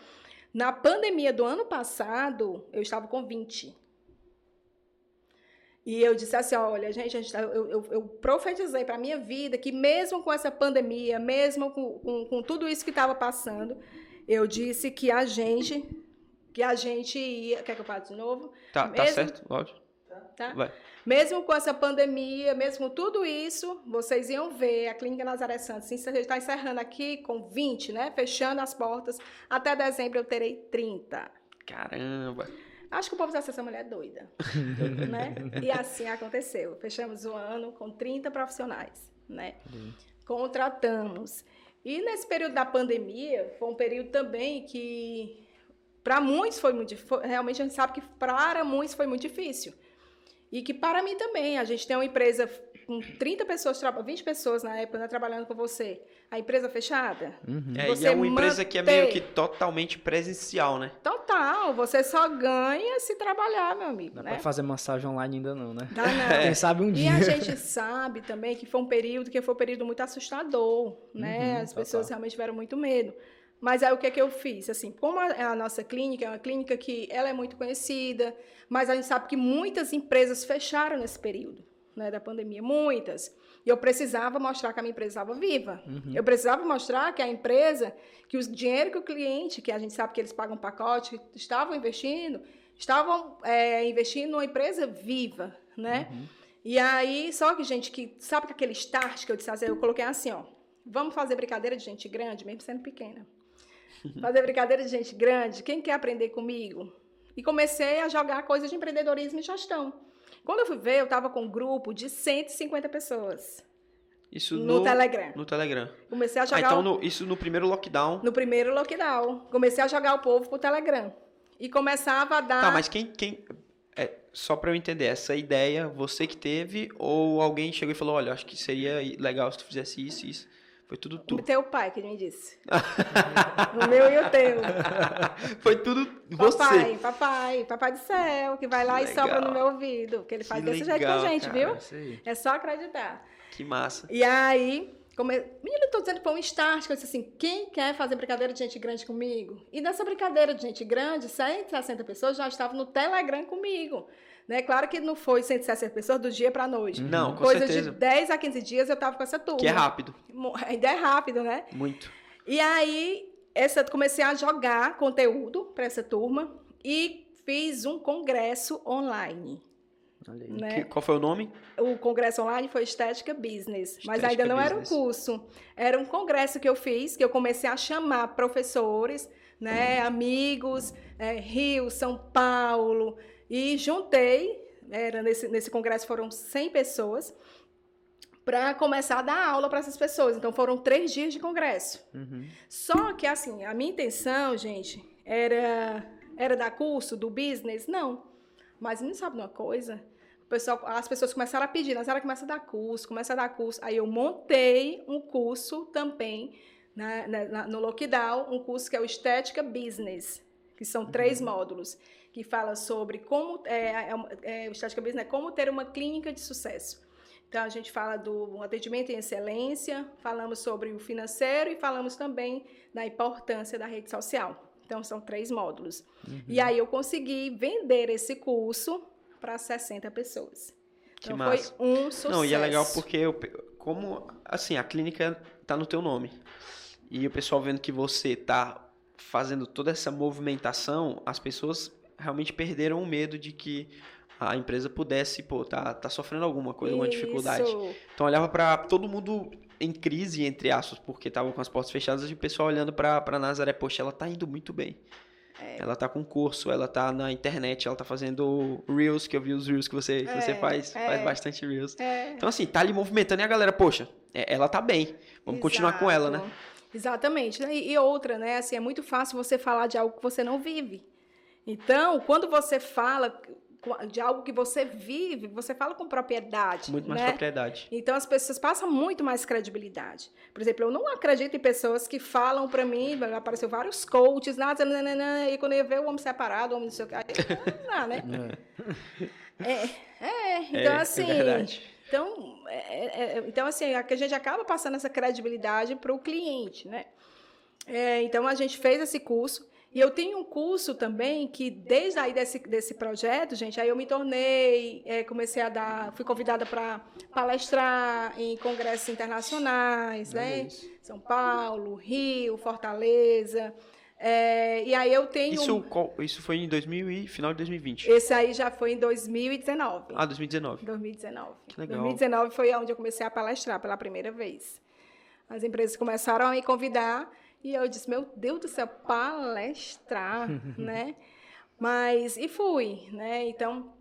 Na pandemia do ano passado, eu estava com 20. E eu disse assim: olha, gente, gente tá, eu, eu, eu profetizei para a minha vida que, mesmo com essa pandemia, mesmo com, com, com tudo isso que estava passando, eu disse que a gente. Que a gente ia. Quer que eu fale de novo? Tá, tá mesmo, tá certo, lógico. Tá? Vai. Mesmo com essa pandemia, mesmo tudo isso, vocês iam ver a Clínica Nazaré Santos. A gente está encerrando aqui com 20, né? Fechando as portas. Até dezembro eu terei 30. Caramba! Acho que o povo dessa essa mulher é doida. né? E assim aconteceu. Fechamos o ano com 30 profissionais. Né? Contratamos. E nesse período da pandemia, foi um período também que, para muitos, foi muito Realmente a gente sabe que para muitos foi muito difícil. E que para mim também, a gente tem uma empresa com 30 pessoas, 20 pessoas na época né, trabalhando com você. A empresa fechada. Uhum. É, e é uma empresa que é meio que totalmente presencial, né? Total. Você só ganha se trabalhar, meu amigo. Dá né? pra fazer massagem online ainda não, né? Dá não. Quem sabe um dia. E a gente sabe também que foi um período que foi um período muito assustador, né? Uhum, As total. pessoas realmente tiveram muito medo. Mas aí o que é que eu fiz? Assim, como a, a, nossa clínica é uma clínica que ela é muito conhecida, mas a gente sabe que muitas empresas fecharam nesse período né, da pandemia, muitas. E eu precisava mostrar que a minha empresa estava viva. Uhum. Eu precisava mostrar que a empresa, que o dinheiro que o cliente, que a gente sabe que eles pagam pacote, estavam investindo, estavam é, investindo numa empresa viva, né? Uhum. E aí, só que, gente, que sabe que aquele start que eu disse, assim, eu coloquei assim, ó, vamos fazer brincadeira de gente grande, mesmo sendo pequena. fazer brincadeira de gente grande. Quem quer aprender comigo? E comecei a jogar coisas de empreendedorismo e gestão. Quando eu fui ver, eu estava com um grupo de 150 pessoas. Isso no, no, Telegram. No Telegram. Comecei a jogar. Ah, então o... no, isso no primeiro lockdown. No primeiro lockdown. Comecei a jogar o povo pro Telegram. E começava a dar. Tá, mas quem. quem é, só para eu entender, essa ideia você que teve ou alguém chegou e falou: olha, acho que seria legal se tu fizesse isso e isso? Foi tudo tu. O teu pai que me disse. o meu e o teu. Foi tudo você. Papai, papai, papai do céu, que vai lá que e legal. sopra no meu ouvido. Que ele faz que desse legal, jeito com a gente, cara, viu? É só acreditar. Que massa. E aí, como eu, menino, eu tô dizendo foi um start, que eu disse assim, quem quer fazer brincadeira de gente grande comigo? E nessa brincadeira de gente grande, 160 pessoas já estavam no Telegram comigo. Né? Claro que não foi 160 pessoas do dia para a noite. Não, com Coisa certeza. de 10 a 15 dias eu estava com essa turma. Que é rápido. Ainda é rápido, né? Muito. E aí, essa, comecei a jogar conteúdo para essa turma e fiz um congresso online. Né? Que, qual foi o nome? O congresso online foi Estética Business, mas Estética ainda não era um Business. curso. Era um congresso que eu fiz, que eu comecei a chamar professores, né, amigos, é, Rio, São Paulo, e juntei, era nesse, nesse congresso foram 100 pessoas, para começar a dar aula para essas pessoas. Então foram três dias de congresso. Uhum. Só que, assim, a minha intenção, gente, era, era dar curso do business? Não. Mas não sabe uma coisa? Pessoal, as pessoas começaram a pedir, Nazara começa a dar curso, começa a dar curso. Aí eu montei um curso também na- na- na- no lockdown, um curso que é o Estética Business, que são três módulos, que fala sobre como é, é, é, o Estética Business é como ter uma clínica de sucesso. Então, a gente fala do atendimento em excelência, falamos sobre o financeiro e falamos também da importância da rede social. Então, são três módulos. E aí, eu consegui vender esse curso para 60 pessoas. Que Então, massa. foi um sucesso. Não, e é legal porque eu, como assim, a clínica tá no teu nome. E o pessoal vendo que você tá fazendo toda essa movimentação, as pessoas realmente perderam o medo de que a empresa pudesse, pô, tá, tá sofrendo alguma coisa, alguma dificuldade. Então olhava pra todo mundo em crise, entre aspas, porque tava com as portas fechadas e o pessoal olhando pra, pra Nazaré, poxa, ela tá indo muito bem. É. Ela tá com curso, ela tá na internet, ela tá fazendo Reels, que eu vi os Reels que você, que você É, faz, é. faz bastante Reels. É. Então, assim, tá ali movimentando e a galera, poxa, é- ela tá bem. Vamos continuar com ela, né? Exato. Exatamente. E, e outra, né? Assim, é muito fácil você falar de algo que você não vive. Então, quando você fala de algo que você vive, você fala com propriedade. Muito mais né? propriedade. Então as pessoas passam muito mais credibilidade. Por exemplo, eu não acredito em pessoas que falam pra mim, apareceu vários coaches, nada, nananana, e quando eu ver o homem separado, o homem não sei o que, aí, não, né? É, é, então É, é assim, então, é, é, é, então assim, a, gente acaba passando essa credibilidade para o cliente, né? É, então a gente fez esse curso e eu tenho um curso também que desde aí desse, desse projeto, gente, aí eu me tornei, é, comecei a dar, fui convidada para palestrar em congressos internacionais, né? São Paulo, Rio, Fortaleza. É, e aí eu tenho. Isso, qual- isso foi em 2000 e final de 2020. Esse aí já foi em 2019. Ah, 2019. 2019. Que legal. 2019 foi onde eu comecei a palestrar pela primeira vez. As empresas começaram a me convidar e eu disse, meu Deus do céu, palestrar, né? Mas, e fui, né? Então,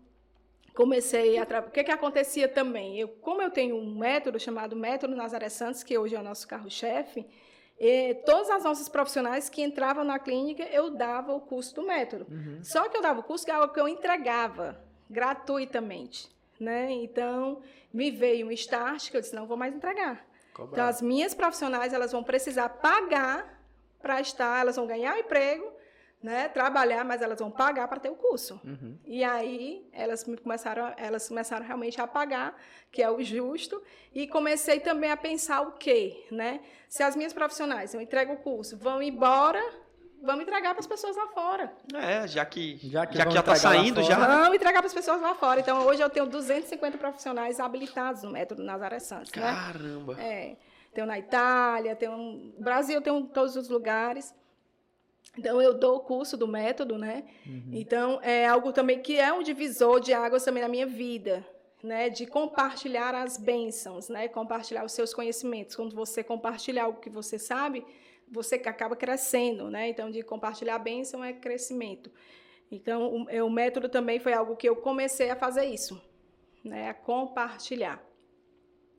comecei a... O que que acontecia também? Eu, como eu tenho um método chamado Método Nazaré Santos, que hoje é o nosso carro-chefe, e todas as nossas profissionais que entravam na clínica, eu dava o curso do método. Só que eu dava o curso que é algo que eu entregava gratuitamente, né? Então, me veio um start que eu disse, não vou mais entregar. Então, as minhas profissionais, elas vão precisar pagar para estar, elas vão ganhar emprego, né? Trabalhar, mas elas vão pagar para ter o curso. Uhum. E aí, elas me começaram, elas começaram realmente a pagar, que é o justo, e comecei também a pensar o quê, né? Se as minhas profissionais, eu entrego o curso, vão embora, vamos entregar para as pessoas lá fora. É, já que Já já, que que vão já tá saindo, já. né? Vamos entregar para as pessoas lá fora. Então, hoje eu tenho 250 profissionais habilitados no método Nazaré Santos, né? Caramba. É, tenho na Itália, tenho no Brasil, tenho em todos os lugares. Então eu dou o curso do método, né? Então é algo também que é um divisor de águas também na minha vida, né? De compartilhar as bênçãos, né? Compartilhar os seus conhecimentos. Quando você compartilha algo que você sabe, você acaba crescendo, né? Então de compartilhar a bênção é crescimento. Então o, é, o método também foi algo que eu comecei a fazer isso, né? A compartilhar.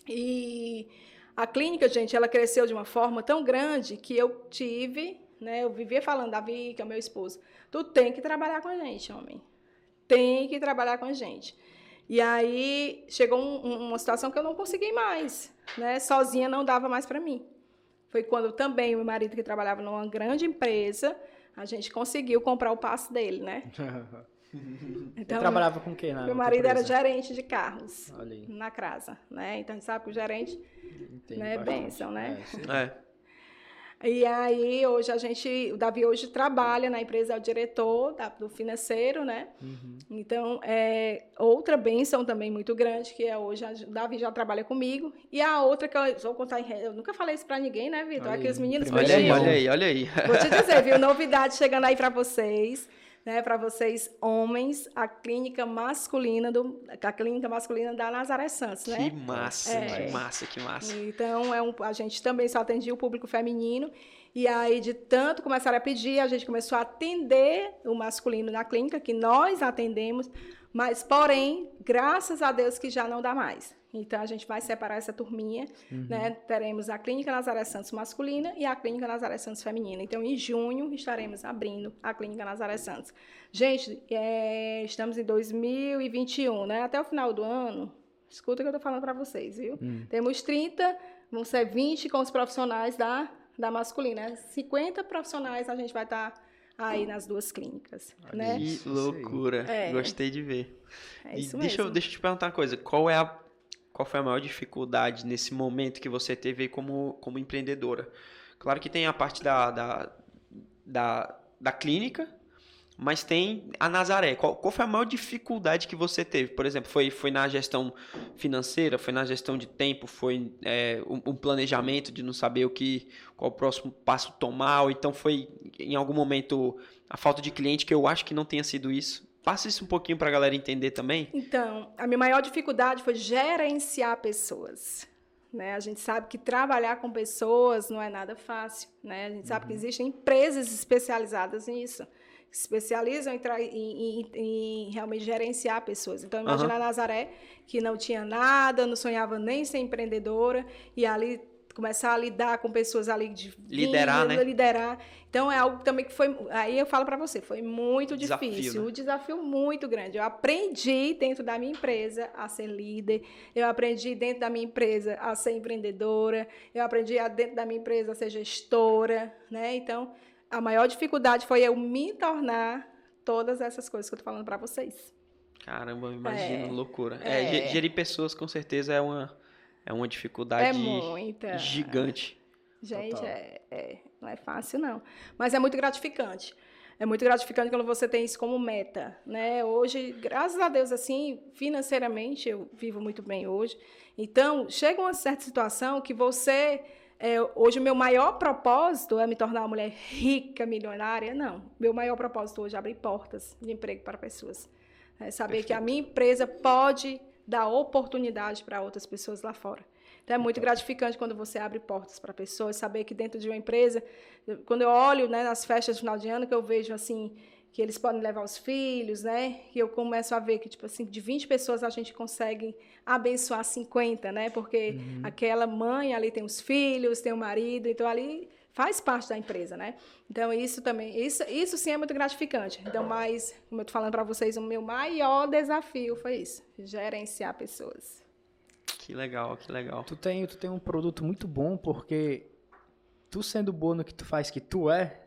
E a clínica, gente, ela cresceu de uma forma tão grande que eu tive, né? Eu vivia falando, Davi, que é o meu esposo, tu tem que trabalhar com a gente, homem. Tem que trabalhar com a gente. E aí chegou um- um- uma situação que eu não consegui mais, né? Sozinha não dava mais para mim. Foi quando também o meu marido, que trabalhava numa grande empresa, a gente conseguiu comprar o passe dele, né? Então, trabalhava com quem na meu marido era empresa? gerente de carros Olha aí. na casa, né? Então a gente sabe que o gerente Né, bastante. bênção, né? É. É. E aí, hoje a gente, o Davi hoje trabalha na empresa, é o diretor da- do financeiro, né? Uhum. Então, é outra benção também muito grande, que é hoje, a- o Davi já trabalha comigo. E a outra que eu vou contar, eu nunca falei isso pra ninguém, né, Vitor? Aqueles aí, meninos Olha aí, olha aí, olha aí. Vou te dizer, viu? Novidade chegando aí pra vocês. Né, para vocês homens, a clínica masculina do a clínica masculina da Nazaré Santos, né? Que massa, é. que massa, que massa. Então é um, a gente também só atendia o público feminino e aí de tanto começaram a pedir, a gente começou a atender o masculino na clínica que nós atendemos, mas porém, graças a Deus que já não dá mais. Então, a gente vai separar essa turminha, uhum. né? Teremos a Clínica Nazaré Santos masculina e a Clínica Nazaré Santos feminina. Então, em junho, estaremos abrindo a Clínica Nazaré Santos. Gente, é, estamos em 2021, né? Até o final do ano, escuta o que eu estou falando para vocês, viu? Uhum. Temos 30, vão ser 20 com os profissionais da, da masculina. 50 profissionais a gente vai estar... Tá aí nas duas clínicas, Olha né? Que loucura. É. Gostei de ver. É isso e deixa mesmo. Eu, deixa eu te perguntar uma coisa. Qual é a qual foi a maior dificuldade nesse momento que você teve como, como empreendedora? Claro que tem a parte da, da, da, da clínica, mas tem a Nazaré. Qual, qual, foi a maior dificuldade que você teve? Por exemplo, foi, foi na gestão financeira, foi na gestão de tempo, foi é, um, um, planejamento de não saber o que, qual o próximo passo tomar, ou então foi em algum momento a falta de cliente, que eu acho que não tenha sido isso. Passa isso um pouquinho para a galera entender também. Então, a minha maior dificuldade foi gerenciar pessoas. Né? A gente sabe que trabalhar com pessoas não é nada fácil. Né? A gente sabe uhum. que existem empresas especializadas nisso, especializam em, em, em, em, realmente gerenciar pessoas. Então, imagina uhum. a Nazaré, que não tinha nada, não sonhava nem ser empreendedora, e ali começar a lidar com pessoas ali de liderar, né? liderar. Então é algo também que foi, aí eu falo para você, foi muito desafio, difícil, né? um desafio muito grande. Eu aprendi dentro da minha empresa a ser líder, eu aprendi dentro da minha empresa a ser empreendedora, eu aprendi dentro da minha empresa a ser gestora, né? Então, a maior dificuldade foi eu me tornar todas essas coisas que eu tô falando para vocês. Caramba, imagina, é, loucura. É, é, gerir pessoas com certeza é uma é uma dificuldade é muita. gigante. Gente, é, é, não é fácil, não. Mas é muito gratificante. É muito gratificante quando você tem isso como meta, né? Hoje, graças a Deus, assim, financeiramente, eu vivo muito bem hoje. Então, chega uma certa situação que você... É, hoje, o meu maior propósito é me tornar uma mulher rica, milionária? Não. Meu maior propósito hoje é abrir portas de emprego para pessoas. É saber Perfeito. que a minha empresa pode dar oportunidade para outras pessoas lá fora. Então é muito gratificante quando você abre portas para pessoas, saber que dentro de uma empresa, quando eu olho né, nas festas de final de ano, que eu vejo assim que eles podem levar os filhos, né? E eu começo a ver que tipo assim, de 20 pessoas a gente consegue abençoar 50, né? Porque uhum. aquela mãe ali tem os filhos, tem o marido, então ali faz parte da empresa, né? Então isso também, isso, isso sim é muito gratificante. Então, mas como eu tô falando para vocês, o meu maior desafio foi isso, gerenciar pessoas. Que legal, que legal. Tu tem, tu tem um produto muito bom porque tu sendo bom no que tu faz, que tu é,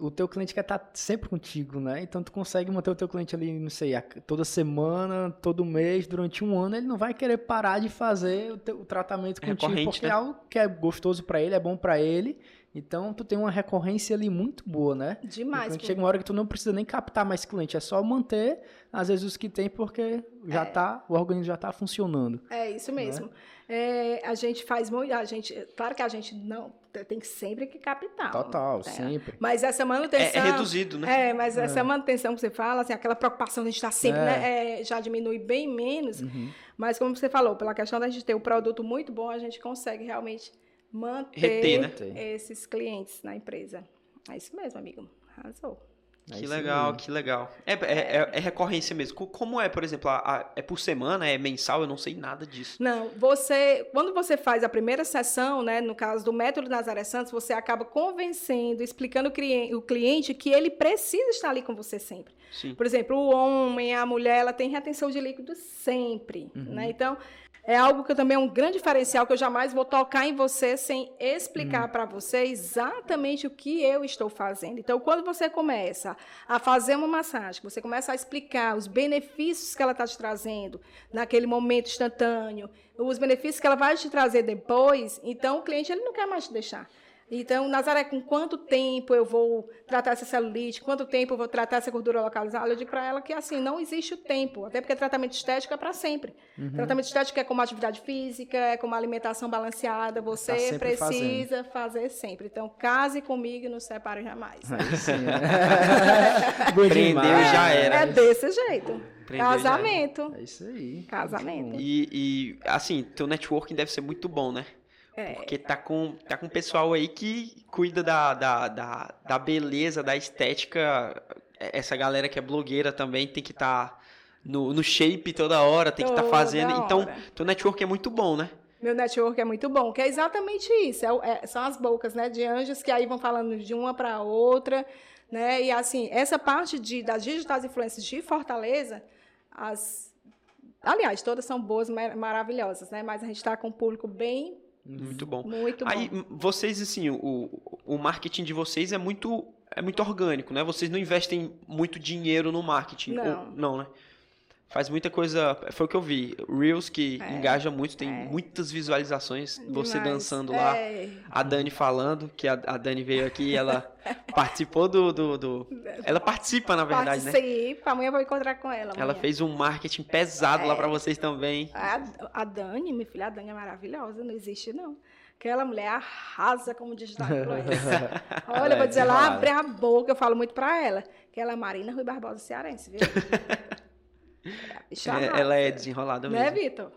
o teu cliente quer estar sempre contigo, né? Então tu consegue manter o teu cliente ali, não sei, toda semana, todo mês, durante um ano, ele não vai querer parar de fazer o, teu, o tratamento é contigo, porque né? é algo que é gostoso para ele, é bom para ele então, tu tem uma recorrência ali muito boa, né? Demais. Chega uma hora que tu não precisa nem captar mais cliente, é só manter, às vezes, os que tem, porque já é. tá, o organismo já está funcionando. É isso mesmo. Né? É, a gente faz muito, a gente, claro que a gente não tem que sempre que captar. Total, né? sempre. Mas essa manutenção... É, é reduzido, né? É, mas é. essa manutenção que você fala, assim, aquela preocupação de a gente estar sempre, né, é, já diminui bem menos. Uhum. Mas como você falou, pela questão da gente ter um produto muito bom, a gente consegue realmente manter Reter, né? esses clientes na empresa. É isso mesmo, amigo. Arrasou. É que legal, que legal. É, é, é, é, recorrência mesmo. Como é, por exemplo, a, a, é por semana, é mensal? Eu não sei nada disso. Não, você, quando você faz a primeira sessão, né, no caso do método Nazaré Santos, você acaba convencendo, explicando o cliente, o cliente que ele precisa estar ali com você sempre. Sim. Por exemplo, o homem, a mulher, ela tem retenção de líquido sempre, uhum. né? Então, é algo que também é um grande diferencial que eu jamais vou tocar em você sem explicar hum. para você exatamente o que eu estou fazendo. Então, quando você começa a fazer uma massagem, você começa a explicar os benefícios que ela está te trazendo naquele momento instantâneo, os benefícios que ela vai te trazer depois, então o cliente ele não quer mais te deixar. Então, Nazaré, com quanto tempo eu vou tratar essa celulite? Quanto tempo eu vou tratar essa gordura localizada? Eu digo para ela que, assim, não existe o tempo. Até porque tratamento estético é para sempre. Uhum. Tratamento estético é como atividade física, é como alimentação balanceada. Você tá precisa fazendo. fazer sempre. Então, case comigo e não separe jamais. sim, é. Prendeu já era. É desse jeito. Prendeu Casamento. É isso aí. Casamento. E, e, assim, teu networking deve ser muito bom, né? É. Porque tá com, tá com pessoal aí que cuida da, da, da, da beleza, da estética. Essa galera que é blogueira também tem que estar tá no, no shape toda hora, tem que estar tá fazendo. Então, teu network é muito bom, né? Meu network é muito bom, que é exatamente isso. É, é, são as bocas, né, de anjos que aí vão falando de uma para outra, né? E assim, essa parte de, das digitais influências de Fortaleza, as, aliás, todas são boas, maravilhosas, né? Mas a gente está com um público bem muito bom. Muito Aí, bom. vocês, assim, o, o marketing de vocês é muito, é muito orgânico, né? Vocês não investem muito dinheiro no marketing. Não. Ou, não, né? Faz muita coisa. Foi o que eu vi. Reels que é, engaja muito, tem é. muitas visualizações. Demais. Você dançando lá, é. a Dani falando, que a, a Dani veio aqui ela participou do, do, do, Ela participa, na verdade, né? Participa, amanhã eu vou encontrar com ela. Amanhã. Ela fez um marketing pesado lá para é. vocês também. A, a Dani, minha filha, a Dani é maravilhosa, não existe não. Aquela mulher arrasa como digital influencer. Olha, eu vou dizer, ela abre a boca, eu falo muito para ela. Que ela é Marina Rui Barbosa Cearense, viu? É, ela é desenrolada mesmo. Né, Vitor?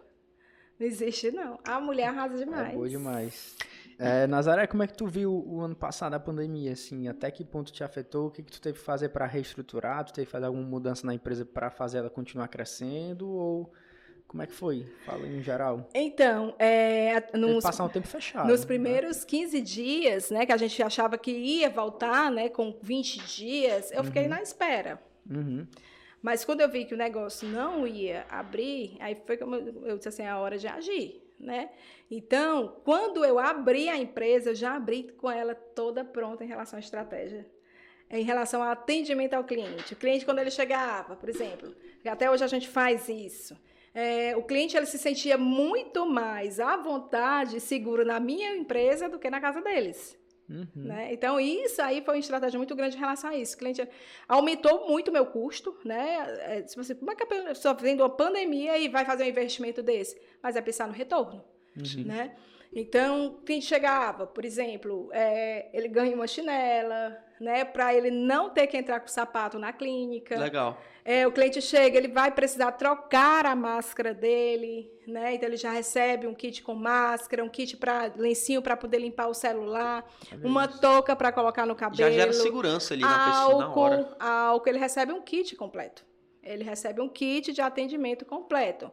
Não existe, não. A mulher arrasa demais. É boa demais. É, Nazaré, como é que tu viu o ano passado a pandemia, assim? Até que ponto te afetou? O que, que tu teve que fazer para reestruturar? Tu teve que fazer alguma mudança na empresa para fazer ela continuar crescendo? Ou como é que foi? Fala em geral. Então, é, nos, passar um tempo fechado. Nos né? primeiros né? 15 dias, né, que a gente achava que ia voltar, né, com 20 dias, eu uhum. fiquei na espera. Uhum. Mas quando eu vi que o negócio não ia abrir, aí foi como eu disse assim, é a hora de agir, né? Então, quando eu abri a empresa, eu já abri com ela toda pronta em relação à estratégia. Em relação ao atendimento ao cliente. O cliente, quando ele chegava, por exemplo, até hoje a gente faz isso. É, o cliente ele se sentia muito mais à vontade e seguro na minha empresa do que na casa deles. Uhum. Né? Então, isso aí foi uma estratégia muito grande em relação a isso. O cliente aumentou muito o meu custo, né? É, tipo assim, como é que a pessoa fazendo uma pandemia e vai fazer um investimento desse? Mas é pensar no retorno, uhum. né? Então, o cliente chegava, por exemplo, é, ele ganha uma chinela, né? Para ele não ter que entrar com sapato na clínica. Legal. É, o cliente chega, ele vai precisar trocar a máscara dele, né? Então ele já recebe um kit com máscara, um kit para lencinho para poder limpar o celular, uma touca para colocar no cabelo. Já gera segurança ali na pessoa na hora. Álcool, ele recebe um kit completo. Ele recebe um kit de atendimento completo.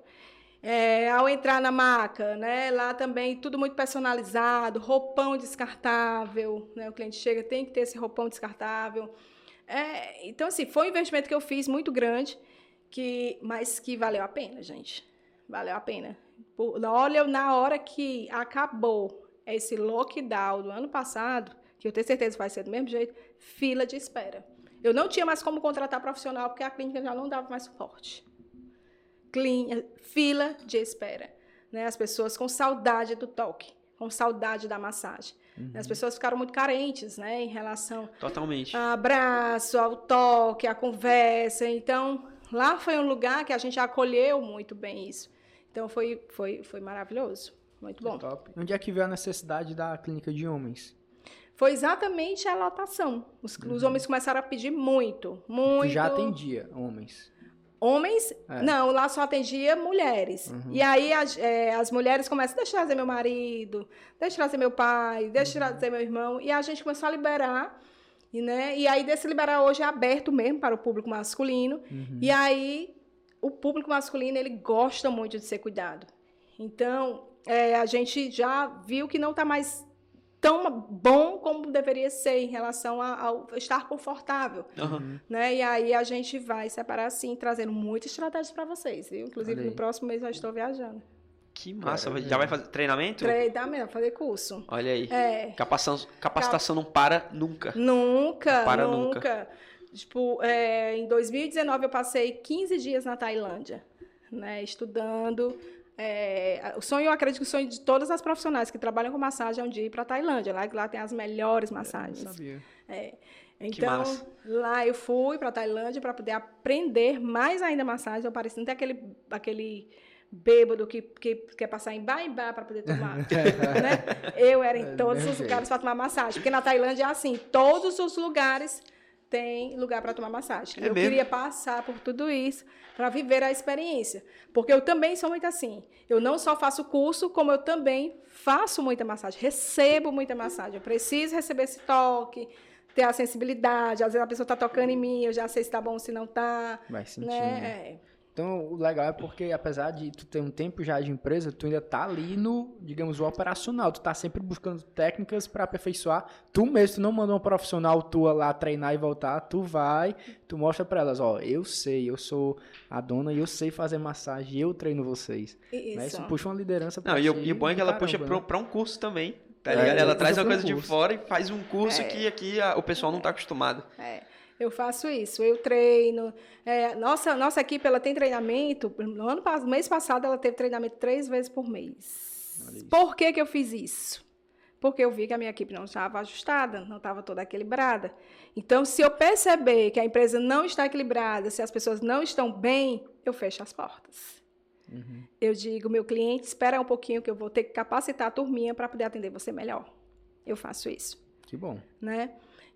É, ao entrar na maca, né, lá também tudo muito personalizado, roupão descartável, né, o cliente chega, tem que ter esse roupão descartável. É, então, assim, foi um investimento que eu fiz muito grande, que, mas que valeu a pena, gente. Valeu a pena. Olha, na hora que acabou esse lockdown do ano passado, que eu tenho certeza vai ser do mesmo jeito, fila de espera. Eu não tinha mais como contratar profissional, porque a clínica já não dava mais suporte. Clínica, fila de espera. Né? As pessoas com saudade do toque, com saudade da massagem. Uhum. As pessoas ficaram muito carentes, né, em relação Totalmente. ao abraço, ao toque, à conversa. Então, lá foi um lugar que a gente acolheu muito bem isso. Então, foi, foi, foi maravilhoso. Muito bom. Top. Onde é que veio a necessidade da clínica de homens? Foi exatamente a lotação. Os, uhum. os homens começaram a pedir muito, muito. Já atendia homens. Homens, é. não, lá só atendia mulheres. Uhum. E aí as, é, as mulheres começam, deixa eu trazer meu marido, deixa eu trazer meu pai, deixa eu uhum. trazer meu irmão. E a gente começou a liberar, e, né? E aí desse liberar hoje é aberto mesmo para o público masculino. Uhum. E aí o público masculino, ele gosta muito de ser cuidado. Então, é, a gente já viu que não está mais tão bom como deveria ser em relação ao estar confortável, uhum. né? E aí a gente vai separar assim, trazendo muitas estratégias para vocês, viu? Inclusive no próximo mês eu estou viajando. Que massa! Já vai fazer treinamento? Treinamento, fazer curso. Olha aí. É. Capacitação, capacitação Cap... não para nunca. Nunca, não para nunca. nunca. Tipo, é, em 2019 eu passei 15 dias na Tailândia, né? Estudando É, o sonho, eu acredito que o sonho de todas as profissionais que trabalham com massagem é um dia ir para a Tailândia. Lá, lá tem as melhores massagens. Eu sabia. É. Então, lá eu fui para a Tailândia para poder aprender mais ainda massagem. Eu parecia ter aquele, aquele bêbado que, que quer passar em bar em bar para poder tomar. né? Eu era em é, todos os lugares para tomar massagem. Porque na Tailândia é assim, todos os lugares tem lugar para tomar massagem. É eu mesmo? queria passar por tudo isso para viver a experiência. Porque eu também sou muito assim. Eu não só faço curso, como eu também faço muita massagem, recebo muita massagem. Eu preciso receber esse toque, ter a sensibilidade. Às vezes a pessoa está tocando em mim, eu já sei se está bom ou se não está. Vai sentindo. Né? É. Então, o legal é porque, apesar de tu ter um tempo já de empresa, tu ainda tá ali no, digamos, o operacional. Tu tá sempre buscando técnicas para aperfeiçoar. Tu mesmo, tu não manda uma profissional tua lá treinar e voltar. Tu vai, tu mostra para elas, ó, eu sei, eu sou a dona e eu sei fazer massagem, eu treino vocês. Isso. Né? Isso puxa uma liderança pra Não, ti, e o bom é que ela puxa né? para um curso também. Tá ligado? É, ela traz uma coisa um de fora e faz um curso é. que aqui a, o pessoal não tá acostumado. É. Eu faço isso, eu treino. É, nossa, nossa equipe ela tem treinamento. No ano no mês passado ela teve treinamento três vezes por mês. Por que, que eu fiz isso? Porque eu vi que a minha equipe não estava ajustada, não estava toda equilibrada. Então, se eu perceber que a empresa não está equilibrada, se as pessoas não estão bem, eu fecho as portas. Uhum. Eu digo, meu cliente, espera um pouquinho que eu vou ter que capacitar a turminha para poder atender você melhor. Eu faço isso. Que bom. Né?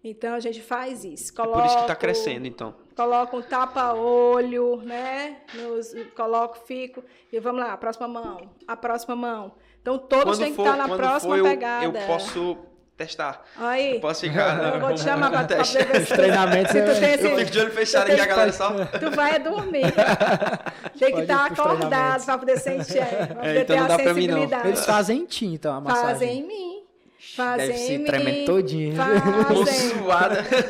Então a gente faz isso. Coloco, é por isso que está crescendo, então. Coloco um tapa-olho, né? Nos, coloco, fico. E vamos lá, a próxima mão, a próxima mão. Então todos têm que estar na próxima for, pegada. Eu, eu posso testar. Aí. Eu posso ficar. Eu vou te chamar para ver se Os treinamentos. Se tu tem esse, eu fico de olho fechado aqui, a galera só. Tu vai dormir. tem que estar acordado para poder sentir. É, pra poder é, então ter não dá Pra mim, não. Eles fazem em ti, então, a massagem. Fazem em mim. Fazem Deve se tremer todinho. Fazem.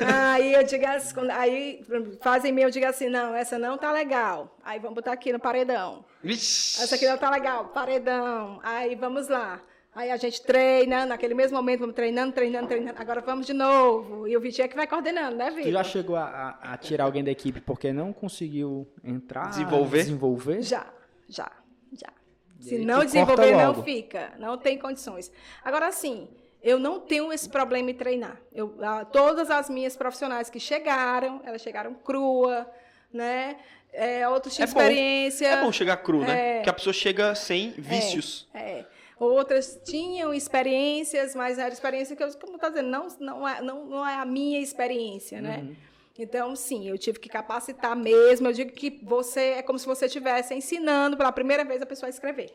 aí eu digo assim, aí fazem mim, eu digo assim, não, essa não tá legal. Aí vamos botar aqui no paredão. Vixe. Essa aqui não tá legal, paredão. Aí vamos lá. Aí a gente treina, naquele mesmo momento, vamos treinando, treinando, treinando. Agora vamos de novo. E o Vitinho é que vai coordenando, né, Vitor? Tu já chegou a, a, tirar alguém da equipe porque não conseguiu entrar? Desenvolver? Desenvolver? Já, já, já. Se não desenvolver, não fica. Não tem condições. Agora, sim, eu não tenho esse problema em treinar. Eu, todas as minhas profissionais que chegaram, elas chegaram crua, né? É, outros tinham é experiência. Bom. É bom chegar cru, né? Porque é. a pessoa chega sem vícios. É, é. Outras tinham experiências, mas era experiência que eu, como está dizendo, não, não, é, não, não é a minha experiência, né? Uhum. Então, sim, eu tive que capacitar mesmo. Eu digo que você é como se você estivesse ensinando pela primeira vez a pessoa a escrever.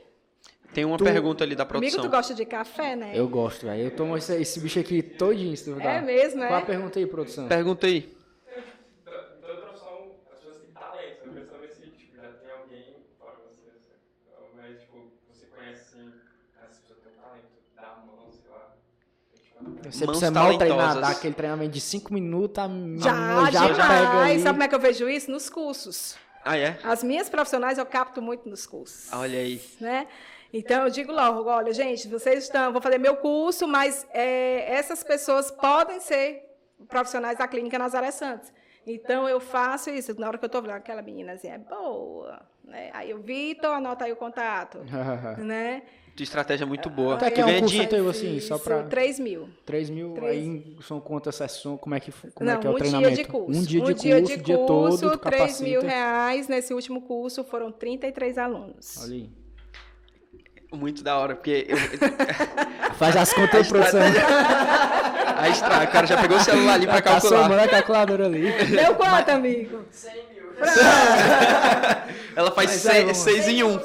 Tem uma tu, pergunta ali da produção. Amigo, tu gosta de café, né? Eu gosto, velho. Eu tomo esse, esse, bicho aqui todinho, se tu É mesmo, é? Qual a pergunta aí, produção? Pergunta aí. Você precisa mal treinar, dar aquele treinamento de 5 minutos, a já, já pega ali. Sabe como é que eu vejo isso? Nos cursos. Ah, é? As minhas profissionais eu capto muito nos cursos. Olha aí. Né? Então, eu digo logo, olha, gente, vocês estão, vou fazer meu curso, mas é, essas pessoas podem ser profissionais da Clínica Nazaré Santos. Então, eu faço isso. Na hora que eu estou vendo aquela menina assim, é boa. Né? Aí o Vitor, anota aí o contato. né? De estratégia muito boa. Até que é um curso teu, assim, só para... 3 mil. 3 mil, 3... aí são quantas sessões, como é que, como Não, é, que é o um treinamento? Dia de curso. Um dia um de dia curso, de dia curso, todo, 3 mil reais. Nesse último curso foram 33 alunos. Olha aí. Muito da hora, porque. Eu... Faz as contas aí, produção. Aí estraga, o cara já pegou o celular ali pra calcular. Tá somando a calculadora ali. Deu quanto, amigo? 100 mil. Ela faz 6 em 1. Um.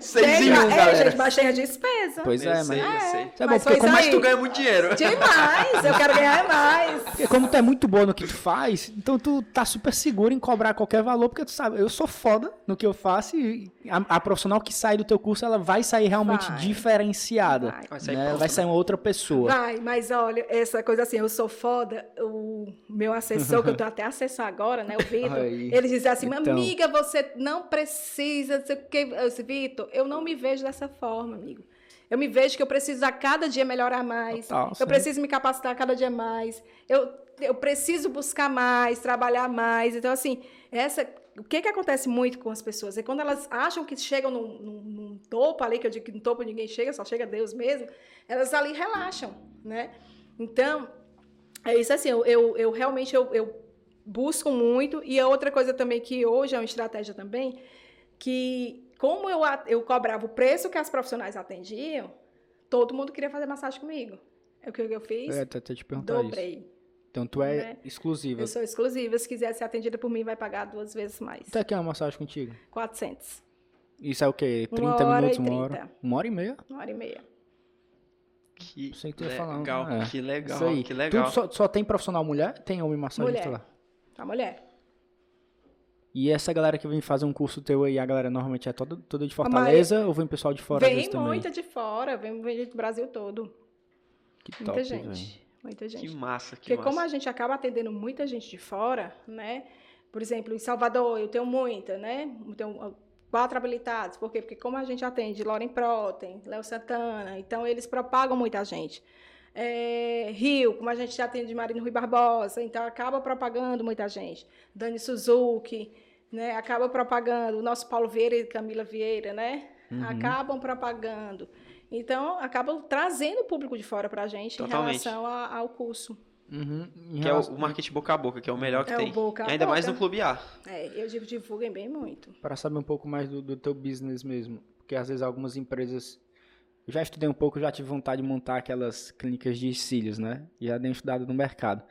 6 em 1, um, galera. É, gente, mas tem a despesa. Pois é, mas... Sei, é, sei. É bom, porque como... Mas tu ganha muito dinheiro. Demais, eu quero ganhar mais. Porque como tu é muito boa no que tu faz, então tu tá super seguro em cobrar qualquer valor, porque tu sabe, eu sou foda no que eu faço e a, a profissional que sai do teu curso, ela vai sair realmente vai. diferenciada. Vai, vai sair, né? vai sair uma outra pessoa. Vai, mas olha, essa coisa assim, eu sou foda, o meu assessor, que eu tô até assessor agora, né, o Vitor, ele diz assim, então... amiga, você não precisa, você, Vitor, eu não me vejo dessa forma, amigo. Eu me vejo que eu preciso a cada dia melhorar mais. Total, eu preciso me capacitar a cada dia mais. Eu, eu preciso buscar mais, trabalhar mais. Então, assim, essa o que, que acontece muito com as pessoas? É quando elas acham que chegam num, num, num topo ali, que eu digo que no topo ninguém chega, só chega Deus mesmo, elas ali relaxam, né? Então, é isso assim, eu, eu, eu realmente eu, eu busco muito. E a outra coisa também que hoje é uma estratégia também, que como eu, eu cobrava o preço que as profissionais atendiam, todo mundo queria fazer massagem comigo. É o que eu fiz. É, até te perguntar dobrei. Isso. Então tu é né? exclusiva. Eu sou exclusiva. Se quiser ser atendida por mim, vai pagar duas vezes mais. Até que é uma massagem contigo? 400. Isso é o quê? 30 Uma minutos, uma 30. hora? Uma hora e meia? Uma hora e meia. Que tu ia legal, falar, é. que Isso legal, aí. que legal. Tu só, só tem profissional mulher? Tem homem massagista Mulher. lá? A mulher. E essa galera que vem fazer um curso teu aí, a galera normalmente é toda, toda de Fortaleza ou vem pessoal de fora vem vezes também? muita de fora, vem, vem do Brasil todo. Que Muita top, gente. velho. Muita gente. Que massa, que Porque massa. como a gente acaba atendendo muita gente de fora, né? Por exemplo, em Salvador eu tenho muita, né? Eu tenho uh, quatro habilitados. Por quê? Porque como a gente atende Lauren Proten, Léo Santana, então eles propagam muita gente. É, Rio, como a gente atende Marino Rui Barbosa, então acaba propagando muita gente. Dani Suzuki, né? Acaba propagando. O nosso Paulo Vieira e Camila Vieira, né? Uhum. Acabam propagando. Então, acabam trazendo o público de fora para a gente Totalmente. em relação a- ao curso. Uhum. Que é o, relação- marketing boca a boca, que é o melhor que É o tem. boca a ainda mais boca. no Clube A. É, eu digo, divulguem bem muito. Para saber um pouco mais do, do teu business mesmo. Porque às vezes algumas empresas. Já estudei um pouco, já tive vontade de montar aquelas clínicas de cílios, né? Já dei uma estudada no mercado.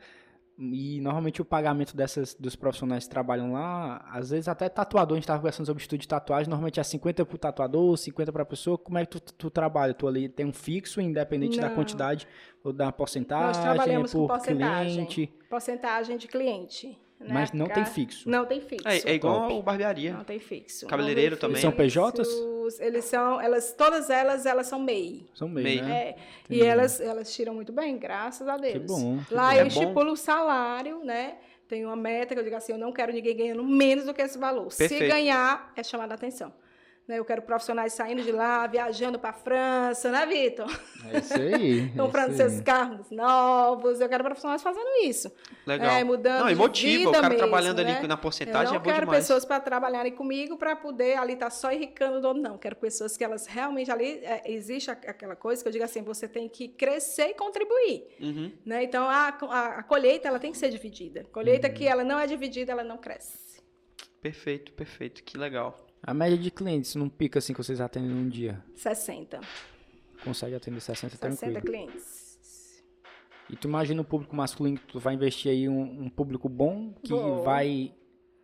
E normalmente o pagamento dessas dos profissionais que trabalham lá, às vezes até tatuador, a gente estava conversando sobre estudo de tatuagem, normalmente é 50 para o tatuador, 50 para a pessoa. Como é que tu, tu trabalha? Tu ali tem um fixo, independente da Não. quantidade, ou da porcentagem, Nós trabalhamos é com por porcentagem. cliente, Porcentagem de cliente. Né? mas não tem fixo. Não tem fixo. É, é igual Top. o barbearia. Não tem fixo. Cabeleireiro tem também. São PJs? Eles são, elas, todas elas, elas são MEI. São meio, Meio. né? É, e elas, elas tiram muito bem, graças a Deus. Que bom. que Lá bom. eu É estipulo o salário, né? Tenho uma meta que eu digo assim, eu não quero ninguém ganhando menos do que esse valor. Se Perfeito. ganhar, é chamada a atenção. Né? Eu quero profissionais saindo de lá, viajando para a França, né, Vitor? É isso aí. é Comprando seus carros novos. Eu quero profissionais fazendo isso. Legal. É, mudando Não, e de motiva o cara mesmo, trabalhando ali né? na Eu porcentagem não é bom quero demais. pessoas para trabalharem comigo para poder ali estar só enricando o dono, não. Quero pessoas que elas realmente ali é, existe aquela coisa que eu digo assim, você tem que crescer e contribuir, Uhum. né? Então a, a, a colheita ela tem que ser dividida. Colheita Uhum. que ela não é dividida, ela não cresce. Perfeito, perfeito. Que legal. A média de clientes não pica assim que vocês atendem num dia. 60. Consegue atender 60, 60 tranquilo. clientes. E tu imagina o público masculino que tu vai investir aí um, um público bom que Bom. vai.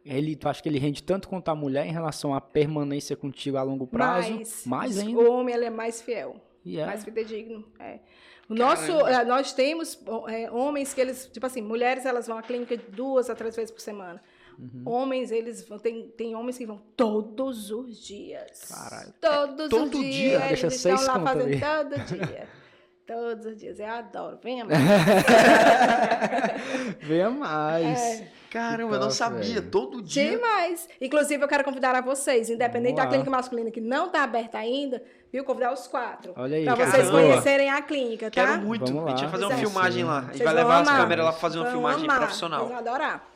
Ele, tu acha que ele rende tanto quanto a mulher em relação à permanência contigo a longo prazo? Mais, Mais ainda. O homem ele é mais fiel. E é. mais fidedigno. É. O nosso, eh, nós temos eh, homens que eles, tipo assim, mulheres elas vão à clínica duas a três vezes por semana. Uhum. Homens, eles vão, tem, tem homens que vão todos os dias. Caralho. Todos todo os dia? dias. Deixa eles seis estão lá fazendo ali. todo dia. Todos os dias. Eu adoro. Venha mais. Venha mais. Caramba, eu não sabia. velho. Todo dia. Demais. Inclusive, eu quero convidar a vocês, independente Vamos da lá. clínica masculina que não está aberta ainda, viu? Convidar os quatro. Olha aí, Para cara. vocês conhecerem a clínica, tá? Quero muito. Vamos A gente vai lá. fazer uma é. filmagem lá. A gente Vocês vai levar as amar. câmeras lá pra fazer uma Vão filmagem amar. profissional. Vocês vão adorar.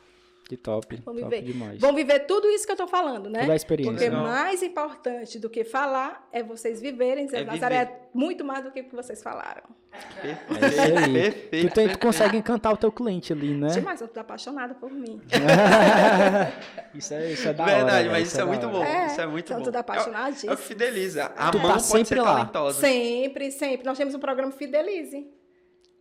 Que top. Vão top viver. demais. Vão viver tudo isso que eu estou falando, né? Toda a experiência. Porque Legal. mais importante do que falar é vocês viverem. É É Nazaré é muito mais do que o que vocês falaram. É isso aí. Perfeito. Tu, tem, tu consegue encantar o teu cliente ali, né? Demais, eu estou apaixonada por mim. isso, é, isso é da hora. Verdade, velho, mas isso é da muito hora. bom. É, Isso é muito são bom. tudo É o- apaixonadíssimos. É o que fideliza. A Tu mão tá pode sempre ser lá. talentosa. Sempre, sempre. Nós temos um programa Fidelize.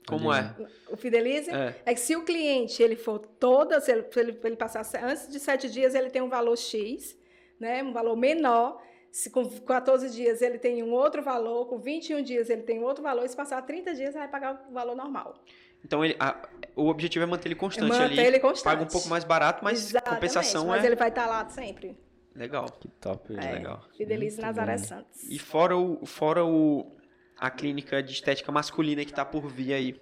Como é? O Fidelize É. é. que se o cliente ele for toda, se ele, ele, ele passar antes de sete dias, ele tem um valor X, né? um valor menor. Se com 14 dias ele tem um outro valor, com 21 dias ele tem outro valor, e se passar 30 dias, ele vai pagar o valor normal. Então ele, a- o objetivo é manter ele constante Manter ali. ele constante. Paga um pouco mais barato, mas Exatamente, compensação mas é ele vai estar lá sempre. legal. Que top. É, legal. Fidelize Muito Nazaré bom. Santos. E fora o fora o a clínica de estética masculina que tá por vir aí.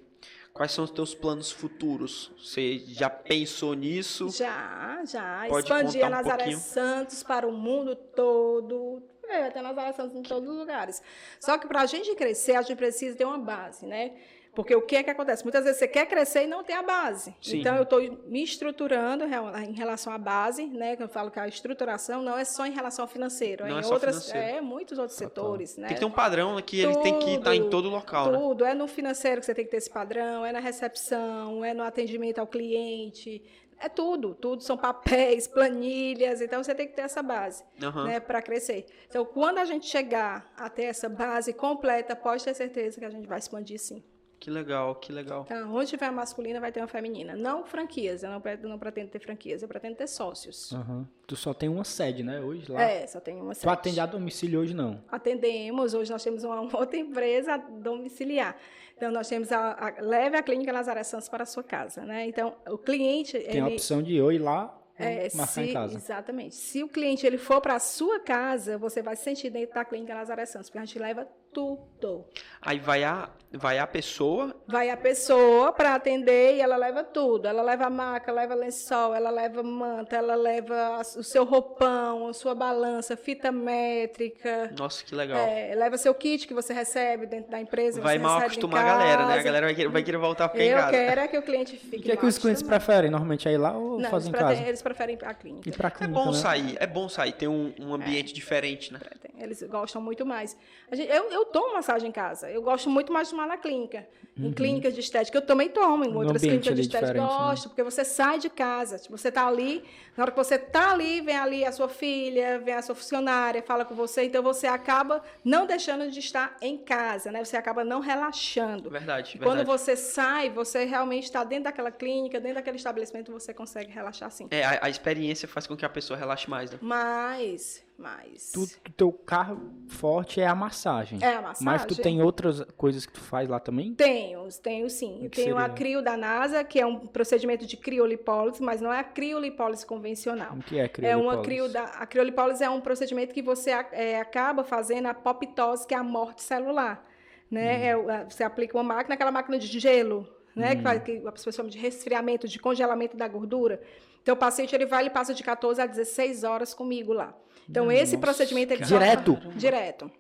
Quais são os teus planos futuros? Você já pensou nisso? Já, já. Pode Expandir a um Nazaré pouquinho? Santos para o mundo todo. É, ter Nazaré Santos em todos os lugares. Só que para a gente crescer, a gente precisa ter uma base, né? Porque o que é que acontece? Muitas vezes você quer crescer e não tem a base. Sim. Então, eu estou me estruturando em relação à base, né? Eu falo que a estruturação não é só em relação ao financeiro, Não é é em só outras, financeiro. é muitos outros setores, né? Tem que ter um padrão que ele tem que estar em Tudo, todo local, né? Tudo, é no financeiro que você tem que ter esse padrão, é na recepção, é no atendimento ao cliente, é tudo, tudo são papéis, planilhas, então você tem que ter essa base, Aham. né, para crescer. Então, quando a gente chegar a ter essa base completa, pode ter certeza que a gente vai expandir sim. Que legal, que legal. Então, onde tiver a masculina, vai ter uma feminina. Não franquias, eu não, não pretendo ter franquias, eu pretendo ter sócios. Aham. Tu só tem uma sede, né? Hoje lá. É, só tem uma Tu sede. atende a domicílio hoje não. Atendemos, hoje nós temos uma outra empresa domiciliar. Então, nós temos a, a Leve a Clínica Nazaré Santos para a sua casa, né? Então, o cliente, Tem a ele... opção de eu ir lá É, marcar se, em casa. Exatamente. Se o cliente ele for para a sua casa, você vai se sentir dentro da clínica Nazaré Santos, porque a gente leva tudo. Aí vai a, vai a pessoa, Vai a pessoa para atender e ela leva tudo. Ela leva a maca, leva lençol, ela leva manta, ela leva o seu roupão, a sua balança, fita métrica. nossa, que legal. é, leva seu kit que você recebe dentro da empresa. vai você mal acostumar a galera, né? A galera vai querer, vai querer voltar a ficar em Eu casa. quero é que o cliente fique O que é que os clientes acostumado. preferem? Normalmente é ir lá ou Não, eles, em casa? eles preferem a clínica. Ir pra É clínica, bom né? sair, é bom sair, ter um, um ambiente diferente, né? Eles gostam muito mais. A gente- eu, eu tomo massagem em casa. Eu gosto muito mais de tomar na clínica. Em clínicas de estética, eu também tomo. Em No outras Uhum. clínicas de estética, diferente, né? gosto. Porque você sai de casa. Tipo, você tá ali. Na hora que você tá ali, vem ali a sua filha, vem a sua funcionária, fala com você. Então, você acaba não deixando de estar em casa, né? Você acaba não relaxando. Verdade, E quando verdade. você sai, você realmente está dentro daquela clínica, dentro daquele estabelecimento, você consegue relaxar sim. É, a, a experiência faz com que a pessoa relaxe mais, né? Mas, mas... Tu, o teu carro forte é a massagem. É a massagem. Mas tu tem outras coisas que tu faz lá também? Tenho, tenho sim. Eu tenho a seria? crio da NASA, que é um procedimento de criolipólise, mas não é a criolipólise convencional. O que é É uma criolipólise? crio da, a criolipólise é um procedimento que você a- é, acaba fazendo a apoptose, que é a morte celular. Né? É o- a- você aplica uma máquina, aquela máquina de gelo, né? que, faz, que as pessoas chamam de resfriamento, de congelamento da gordura. Então, o paciente ele vai e passa de 14 a 16 horas comigo lá. Então, esse Nossa, procedimento... Ele Direto? Só, direto.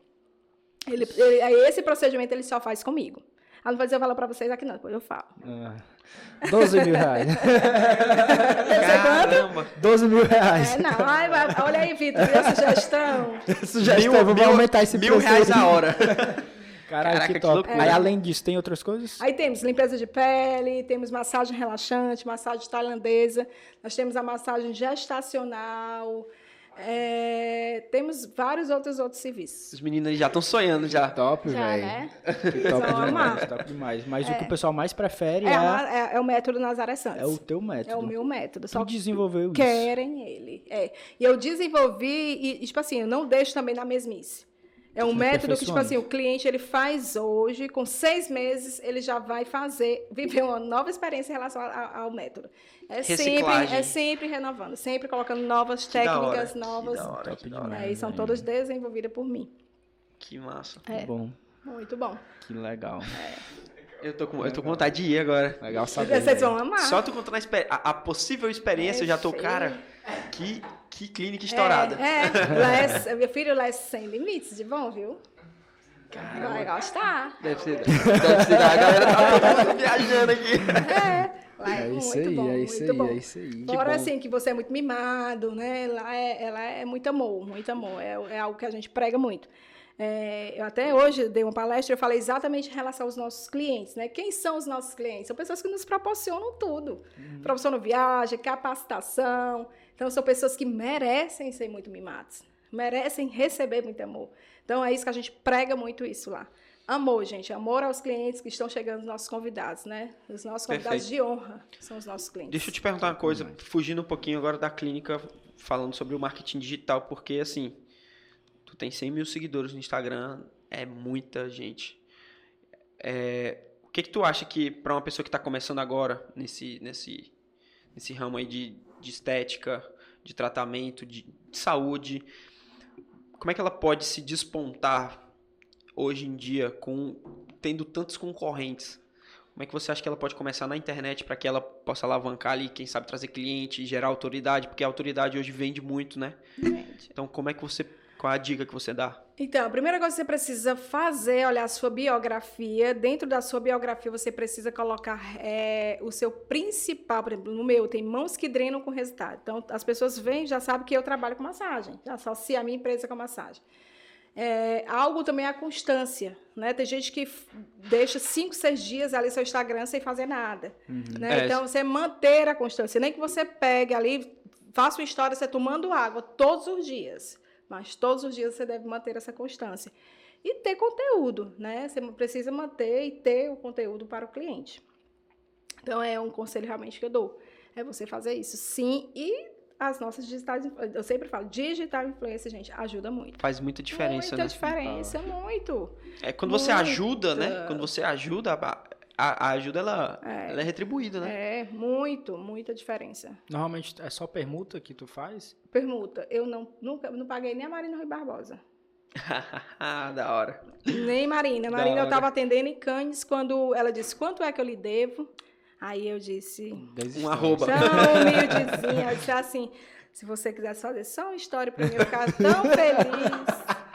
Ele, ele- esse procedimento ele só faz comigo. Ah, não vou dizer o valor para vocês aqui não, depois eu falo. Ah, 12 mil reais. Caramba! 12 mil reais. É, não, ai, vai- olha aí, Vitor, viu a sugestão? Sugestão, Mil- vamos mil- aumentar esse Mil preço reais aí. a hora. Caralho, Caraca, que que top. loucura. Aí, além disso, tem outras coisas? Aí temos limpeza de pele, temos massagem relaxante, massagem tailandesa, nós temos a massagem gestacional, é, temos vários outros outros serviços. Os meninos já estão sonhando já. Top, Já, velho. né? Top demais, top demais. Mas o que o pessoal mais prefere É, é, a- é- é o método Nazaré Santos. é o teu método. É o meu método. Só Tu desenvolveu isso. querem ele. É. E eu desenvolvi, e, e, tipo assim, eu não deixo também na mesmice. É um método que, tipo assim, o cliente ele faz hoje, com seis meses, ele já vai fazer, viver uma nova experiência em relação a- a- ao método. É sempre, é sempre renovando, sempre colocando novas Que hora, técnicas, que novas. da hora, Top que da hora. É, e são todas desenvolvidas por mim. Que massa. É. Bom, Muito bom. que legal. Eu tô, com, eu tô com vontade de ir agora. Legal saber. Vocês vão amar. Só tu contando a, a- a possível experiência, eu já tô, cara, que, que clínica estourada. É, é. É- meu filho lá é sem limites de bom, viu? Vai gostar. Deve ser, deve ser. A galera tá todo viajando aqui. É, lá é, É isso muito aí, bom, é isso muito aí, bom. é isso aí. Fora assim, que você é muito mimado, né? Lá é, ela é muito amor, muito amor. É, é algo que a gente prega muito. É, eu até hoje dei uma palestra, eu falei exatamente em relação aos nossos clientes, né? Quem são os nossos clientes? São pessoas que nos proporcionam tudo. Uhum. Proporcionam viagem, capacitação. Então, são pessoas que merecem ser muito mimadas. Merecem receber muito amor. Então, é isso que a gente prega muito isso lá. Amor, gente. Amor aos clientes que estão chegando, os nossos convidados, né? Os nossos convidados Perfeito. de honra são os nossos clientes. Deixa eu te perguntar uma coisa, fugindo um pouquinho agora da clínica, falando sobre o marketing digital, porque assim, tu tem 100 mil seguidores no Instagram, é muita gente. É, o que que tu acha que, para uma pessoa que está começando agora, nesse, nesse, nesse ramo aí de, de estética, de tratamento, de, de saúde, como é que ela pode se despontar hoje em dia com tendo tantos concorrentes? Como é que você acha que ela pode começar na internet para que ela possa alavancar ali, quem sabe trazer cliente, gerar autoridade, porque a autoridade hoje vende muito, né? Gente. Então, como é que você qual é a dica que você dá? Então, a primeira coisa que você precisa fazer é olhar a sua biografia. Dentro da sua biografia, você precisa colocar é, o seu principal. Por exemplo, no meu, tem mãos que drenam com resultado. Então, as pessoas vêm já sabem que eu trabalho com massagem. Já associa a minha empresa com massagem. É, algo também é a constância, né? Tem gente que deixa cinco, seis dias ali seu Instagram sem fazer nada, uhum. né? É. Então, você manter a constância. Nem que você pegue ali, faça uma história, você tomando água todos os dias. Mas todos os dias você deve manter essa constância. E ter conteúdo, né? Você precisa manter e ter o conteúdo para o cliente. Então, é um conselho realmente que eu dou. É você fazer isso, sim, e as nossas digitais, eu sempre falo, digital influência, gente, ajuda muito. Faz muita diferença, muita né? Muita diferença, muito. É quando você ajuda, né? Quando você ajuda, a, a ajuda ela é. ela é retribuída, né? É, muito, muita diferença. Normalmente é só permuta que tu faz? Permuta. Eu não, nunca, não paguei nem a Marina Rui Barbosa. da hora. Nem Marina. Marina, eu estava atendendo em Cannes quando ela disse quanto é que eu lhe devo. Aí eu disse. Um arroba. Tão humildezinha. Eu disse assim: se você quisesse fazer só uma história para mim, eu ficar tão feliz.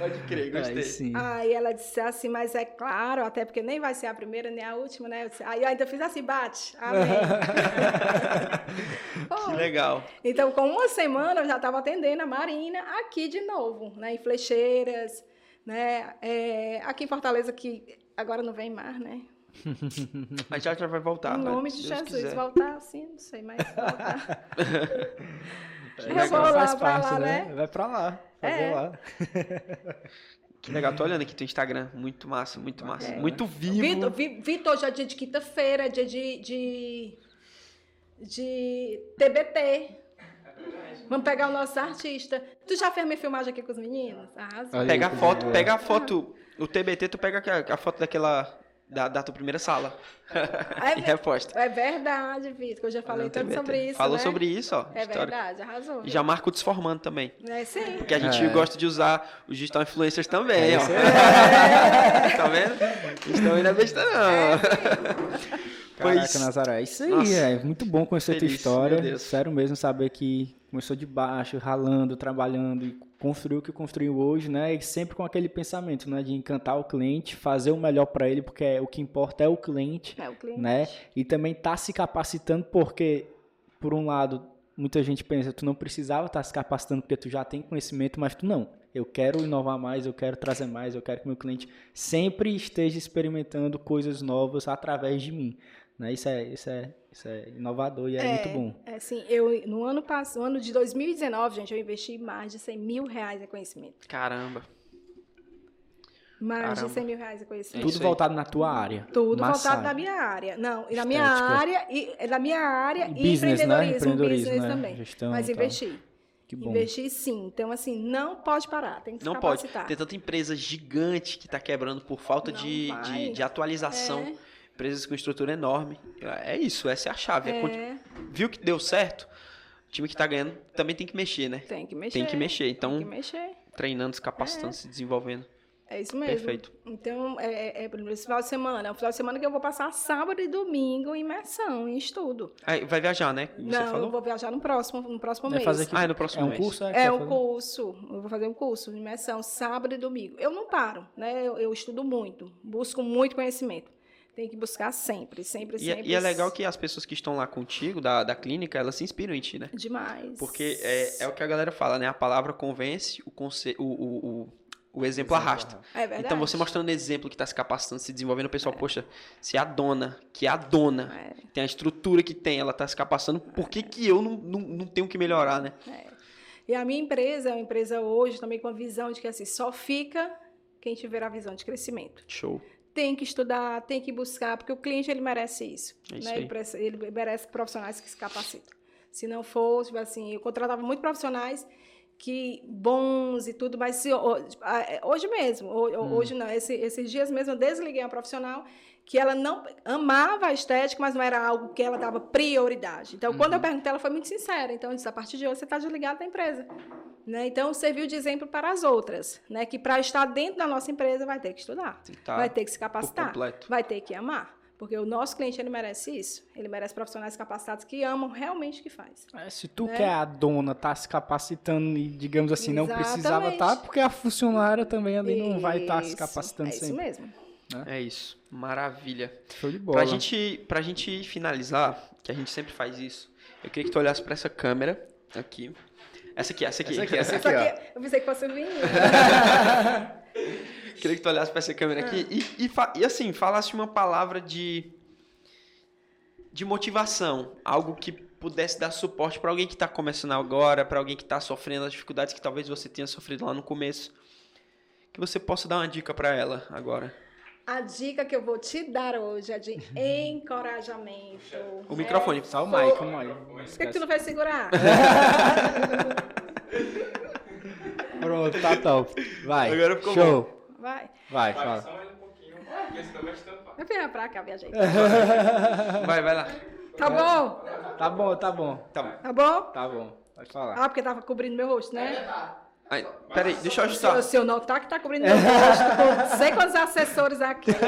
Pode crer, gostei. Aí, sim. Aí ela disse assim, mas é claro, até porque nem vai ser a primeira nem a última, né? Eu disse, aí eu ainda fiz assim, bate. Amém. que legal. Então, com uma semana, eu já estava atendendo a Marina aqui de novo, né? Em Flecheiras, né? É, aqui em Fortaleza, que agora não vem mais, né? Mas já já vai voltar. Em né? nome de Deus Jesus, quiser. voltar assim, não sei mais voltar. eu vou lá pra lá, né? né? Vai pra lá, fazer é. lá. Que legal, tô olhando aqui teu Instagram, muito massa, muito massa, é. muito vivo. Vitor, Vitor, já é dia de quinta-feira, dia de, de, de TBT. Vamos pegar o nosso artista. Tu já fez minha filmagem aqui com os meninos? Arrasou. Pega a foto, pega a foto. O TBT, tu pega a, a foto daquela da, da tua primeira sala. É, e reposta. É verdade, Vitor, eu já falei tanto TBT. sobre isso. Falou né? sobre isso, ó. É história. verdade, arrasou. E já marca o desformando também. É sim. Porque a gente é. gosta de usar os digital influencers também, é, ó. É. tá vendo? Também não é besta, não. É, Caraca, pois... Nazaré, é isso aí, Nossa, é muito bom conhecer feliz, a tua história. Sério mesmo saber que começou de baixo, ralando, trabalhando e construiu o que construiu hoje, né? E sempre com aquele pensamento, né, de encantar o cliente, fazer o melhor para ele, porque é, o que importa é o cliente, é o cliente. né? E também tá se capacitando porque por um lado, muita gente pensa, tu não precisava estar tá se capacitando porque tu já tem conhecimento, mas tu não. Eu quero inovar mais, eu quero trazer mais, eu quero que meu cliente sempre esteja experimentando coisas novas através de mim. Né? Isso, é, isso, é, isso é inovador e é, é muito bom. É sim, eu no ano passado, no ano de 2019, gente, eu investi mais de 100 mil reais em conhecimento. Caramba. Mais Caramba. de 100 mil reais em conhecimento. Tudo voltado na tua área. Tudo Massagem. voltado na minha área. Não, e na minha área, e na minha área e, business, empreendedorismo, né? empreendedorismo business né? também. Gestão, Mas investi. Que bom. Investir sim. Então, assim, não pode parar, tem que Não pode. Tem tanta empresa gigante que está quebrando por falta de, de, de, atualização. É empresas com estrutura enorme. É isso, essa é a chave. É. É, viu que deu certo? O time que está ganhando também tem que mexer, né? Tem que mexer. Tem que mexer. Então, que mexer. treinando, se capacitando, é. se desenvolvendo. É isso mesmo. Perfeito. Então, é, é, é esse final de semana. É um final de semana que eu vou passar sábado e domingo em imersão, em estudo. Aí, vai viajar, né? Você Não, falou? eu vou viajar no próximo, no próximo mês. Fazer aqui, ah, é no próximo é um mês. curso? É, é um fazer? curso. Eu vou fazer um curso de imersão sábado e domingo. Eu não paro, né? Eu, eu estudo muito, busco muito conhecimento. Tem que buscar sempre, sempre, e, sempre. E é legal que as pessoas que estão lá contigo, da, da clínica, elas se inspiram em ti, né? Demais. Porque é, é o que a galera fala, né? A palavra convence, o, conce... o, o, o, o exemplo arrasta. É verdade. Então, você mostrando exemplo que está se capacitando, se desenvolvendo, o pessoal, é. poxa, se a dona, que é a dona, é. tem a estrutura que tem, ela está se capacitando, por que, que eu não, não, não tenho que melhorar, né? É. E a minha empresa é uma empresa hoje também com a visão de que assim, só fica quem tiver a visão de crescimento. Show tem que estudar, tem que buscar, porque o cliente ele merece isso. É isso né? ele, merece, ele, merece profissionais que se capacitam. Se não for, tipo assim, eu contratava muito profissionais que bons e tudo, mas se, é, hoje mesmo, hum. hoje não, esse, esses dias mesmo eu desliguei uma profissional que ela não amava a estética, mas não era algo que ela dava prioridade. Então, uhum. quando eu uhum. perguntei, ela foi muito sincera. Então, eu disse, a partir de hoje você está desligado da empresa. Né? Então, serviu de exemplo para as outras, né? que para estar dentro da nossa empresa vai ter que estudar, tá vai ter que se capitar, vai ter que amar. Porque o nosso cliente, ele merece isso. Ele merece profissionais capacitados que amam realmente o que faz. É, se tu Né? que é a dona tá se capacitando e, digamos assim, não precisava Exatamente. estar, porque a funcionária também ali não vai estar se Isso, capacitando É isso sempre. mesmo. É isso. Maravilha. Show de bola. Pra gente, pra gente finalizar, que a gente sempre faz isso, eu queria que tu olhasse pra essa câmera aqui. Essa aqui, essa aqui. Essa aqui, essa aqui, eu pensei que fosse o vinho. Queria que tu olhasse pra essa câmera aqui e, e, fa- e, assim, falasse uma palavra de, de motivação. Algo que pudesse dar suporte pra alguém que tá começando agora, pra alguém que tá sofrendo as dificuldades que talvez você tenha sofrido lá no começo. Que você possa dar uma dica pra ela agora. A dica que eu vou te dar hoje é de encorajamento. O microfone. Só o Mike, o Mike. Por que, que tu não vai segurar? Pronto, tá top. Vai. Agora ficou Show. Vai. Vai, fala. Só mais um pouquinho, porque senão vai te tampar. Vai virar pra cá, minha gente. Vai, vai lá. Tá bom? Tá bom, tá bom. Tá bom. Tá bom? Tá bom. Pode falar. Ah, porque tava cobrindo meu rosto, né? Ai, peraí, deixa eu O ajustar. seu não tá que tá cobrindo meu rosto. Com não sei quantos assessores aqui.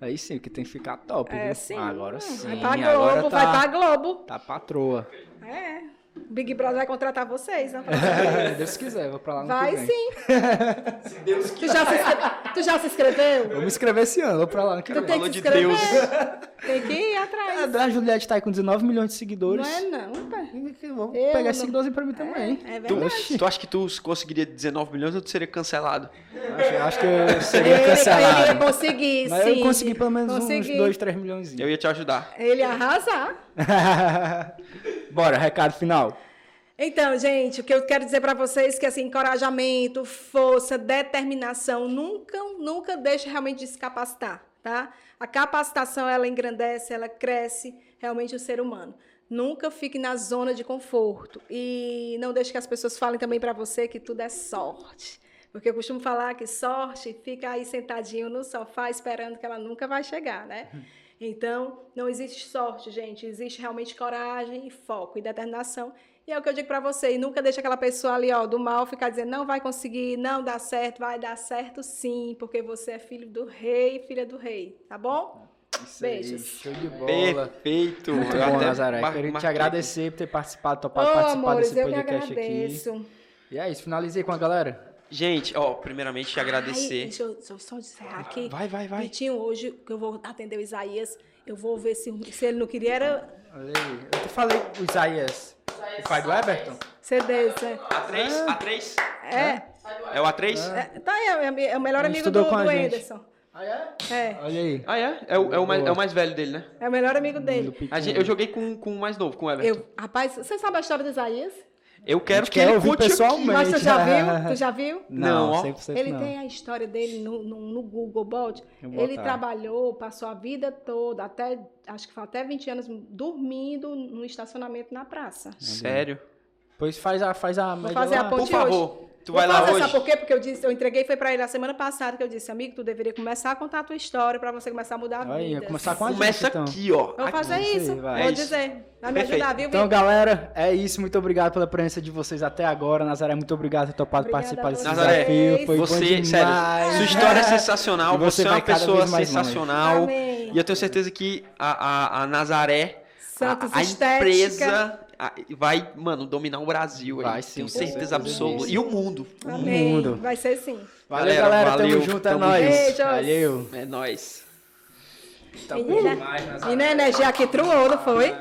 Aí sim, que tem que ficar top, É, viu? sim. Agora sim. Vai pra Globo, tá, vai pra Globo. Tá patroa. É. Big Brother vai contratar vocês, né? Deus quiser, vou pra lá no Vai que vem. sim. Tu já, se tu já se inscreveu? Vou me inscrever esse ano, vou pra lá no que Tu vem. tem que se de inscrever. Deus. Tem que ir atrás. A Juliette tá aí com 19 milhões de seguidores. Não é não, pai. Vou Eu pegar não- seguidores pra mim também. É Tu, verdade. tu acha que tu conseguiria 19 milhões ou tu seria cancelado? Acho, acho que eu seria Ele, ele ia cancelado. conseguir, Mas sim. eu consegui pelo menos Consegui. uns 2, 3 milhões. Eu ia te ajudar. Ele ia arrasar. Bora, recado final. Então, gente, o que eu quero dizer para vocês é que assim, encorajamento, força, determinação, nunca, nunca deixe realmente de se capacitar, tá? A capacitação ela engrandece, ela cresce realmente o ser humano. Nunca fique na zona de conforto e não deixe que as pessoas falem também para você que tudo é sorte. Porque eu costumo falar que sorte fica aí sentadinho no sofá esperando que ela nunca vai chegar, né? Então, não existe sorte, gente. Existe realmente coragem, e foco e determinação. E é o que eu digo para você. E nunca deixe aquela pessoa ali, ó, do mal, ficar dizendo, não vai conseguir, não dá certo. Vai dar certo sim, porque você é filho do rei e filha do rei. Tá bom? Isso aí, Beijos. show de bola. Perfeito. Muito Eu bom, até Nazaré. mar- Queria te agradecer por ter participado, topado participar amores, desse eu que podcast aqui. agradeço. E é isso, finalizei com a galera. Gente, ó, primeiramente Ai, agradecer. deixa, eu, deixa eu só encerrar aqui. Vai, vai, vai. Vitinho, hoje que eu vou atender o Isaías, eu vou ver se, se ele não queria era Olha aí. Eu te falei o Isaías, o pai do Everton. desse. né? A3? A3? É, É o A3? é, tá aí, é, é o melhor Ele amigo do, com a do. Anderson. Ah, é? É, Olha aí. Ah, é? É o, é o, mais, é o mais velho dele, né? é o melhor amigo dele. gente- eu joguei com, com o mais novo, com o Everton. Eu, rapaz, você sabe a história do Isaías? Eu quero que quer ele ouvir conte aqui. pessoalmente. Mas tu já viu? Tu já viu? Não. 100% Ele não. tem a história dele no, no, no Google Bot. Vou Ele botar. trabalhou, passou a vida toda, até acho que foi até 20 anos, dormindo no estacionamento na praça. Sério? Pois faz a, faz a média fazer a ponte. Por hoje. Tu vai lá hoje. Sabe por quê? Porque eu disse, eu entreguei foi pra ele a semana passada que eu disse, amigo, tu deveria começar a contar a tua história pra você começar a mudar a Aí, vida. começar com a Começa gente, então. aqui, ó. Vou fazer Isso aí, isso. vai. Vou É isso. dizer. Vai me Perfeito. ajudar, viu, Então, galera, é isso. Muito obrigado pela presença de vocês até agora. Nazaré, muito obrigado por ter topado Obrigada participar desse. Nazaré, desafio. Foi você, bom demais. sério, sua história é sensacional. E você Você, é uma pessoa sensacional. E eu tenho certeza que a, a, a Nazaré, Santos a, a empresa, vai, mano, dominar o Brasil. aí. Vai sim, tenho certeza absoluta. E o mundo. Amém. mundo. Vai ser sim. Valeu, Galera, galera. valeu. Tamo junto, é Tamo nóis. junto. Beijos. Valeu. É nóis. Tá Menina, demais, Nazaré. menina, a energia aqui truou, não foi?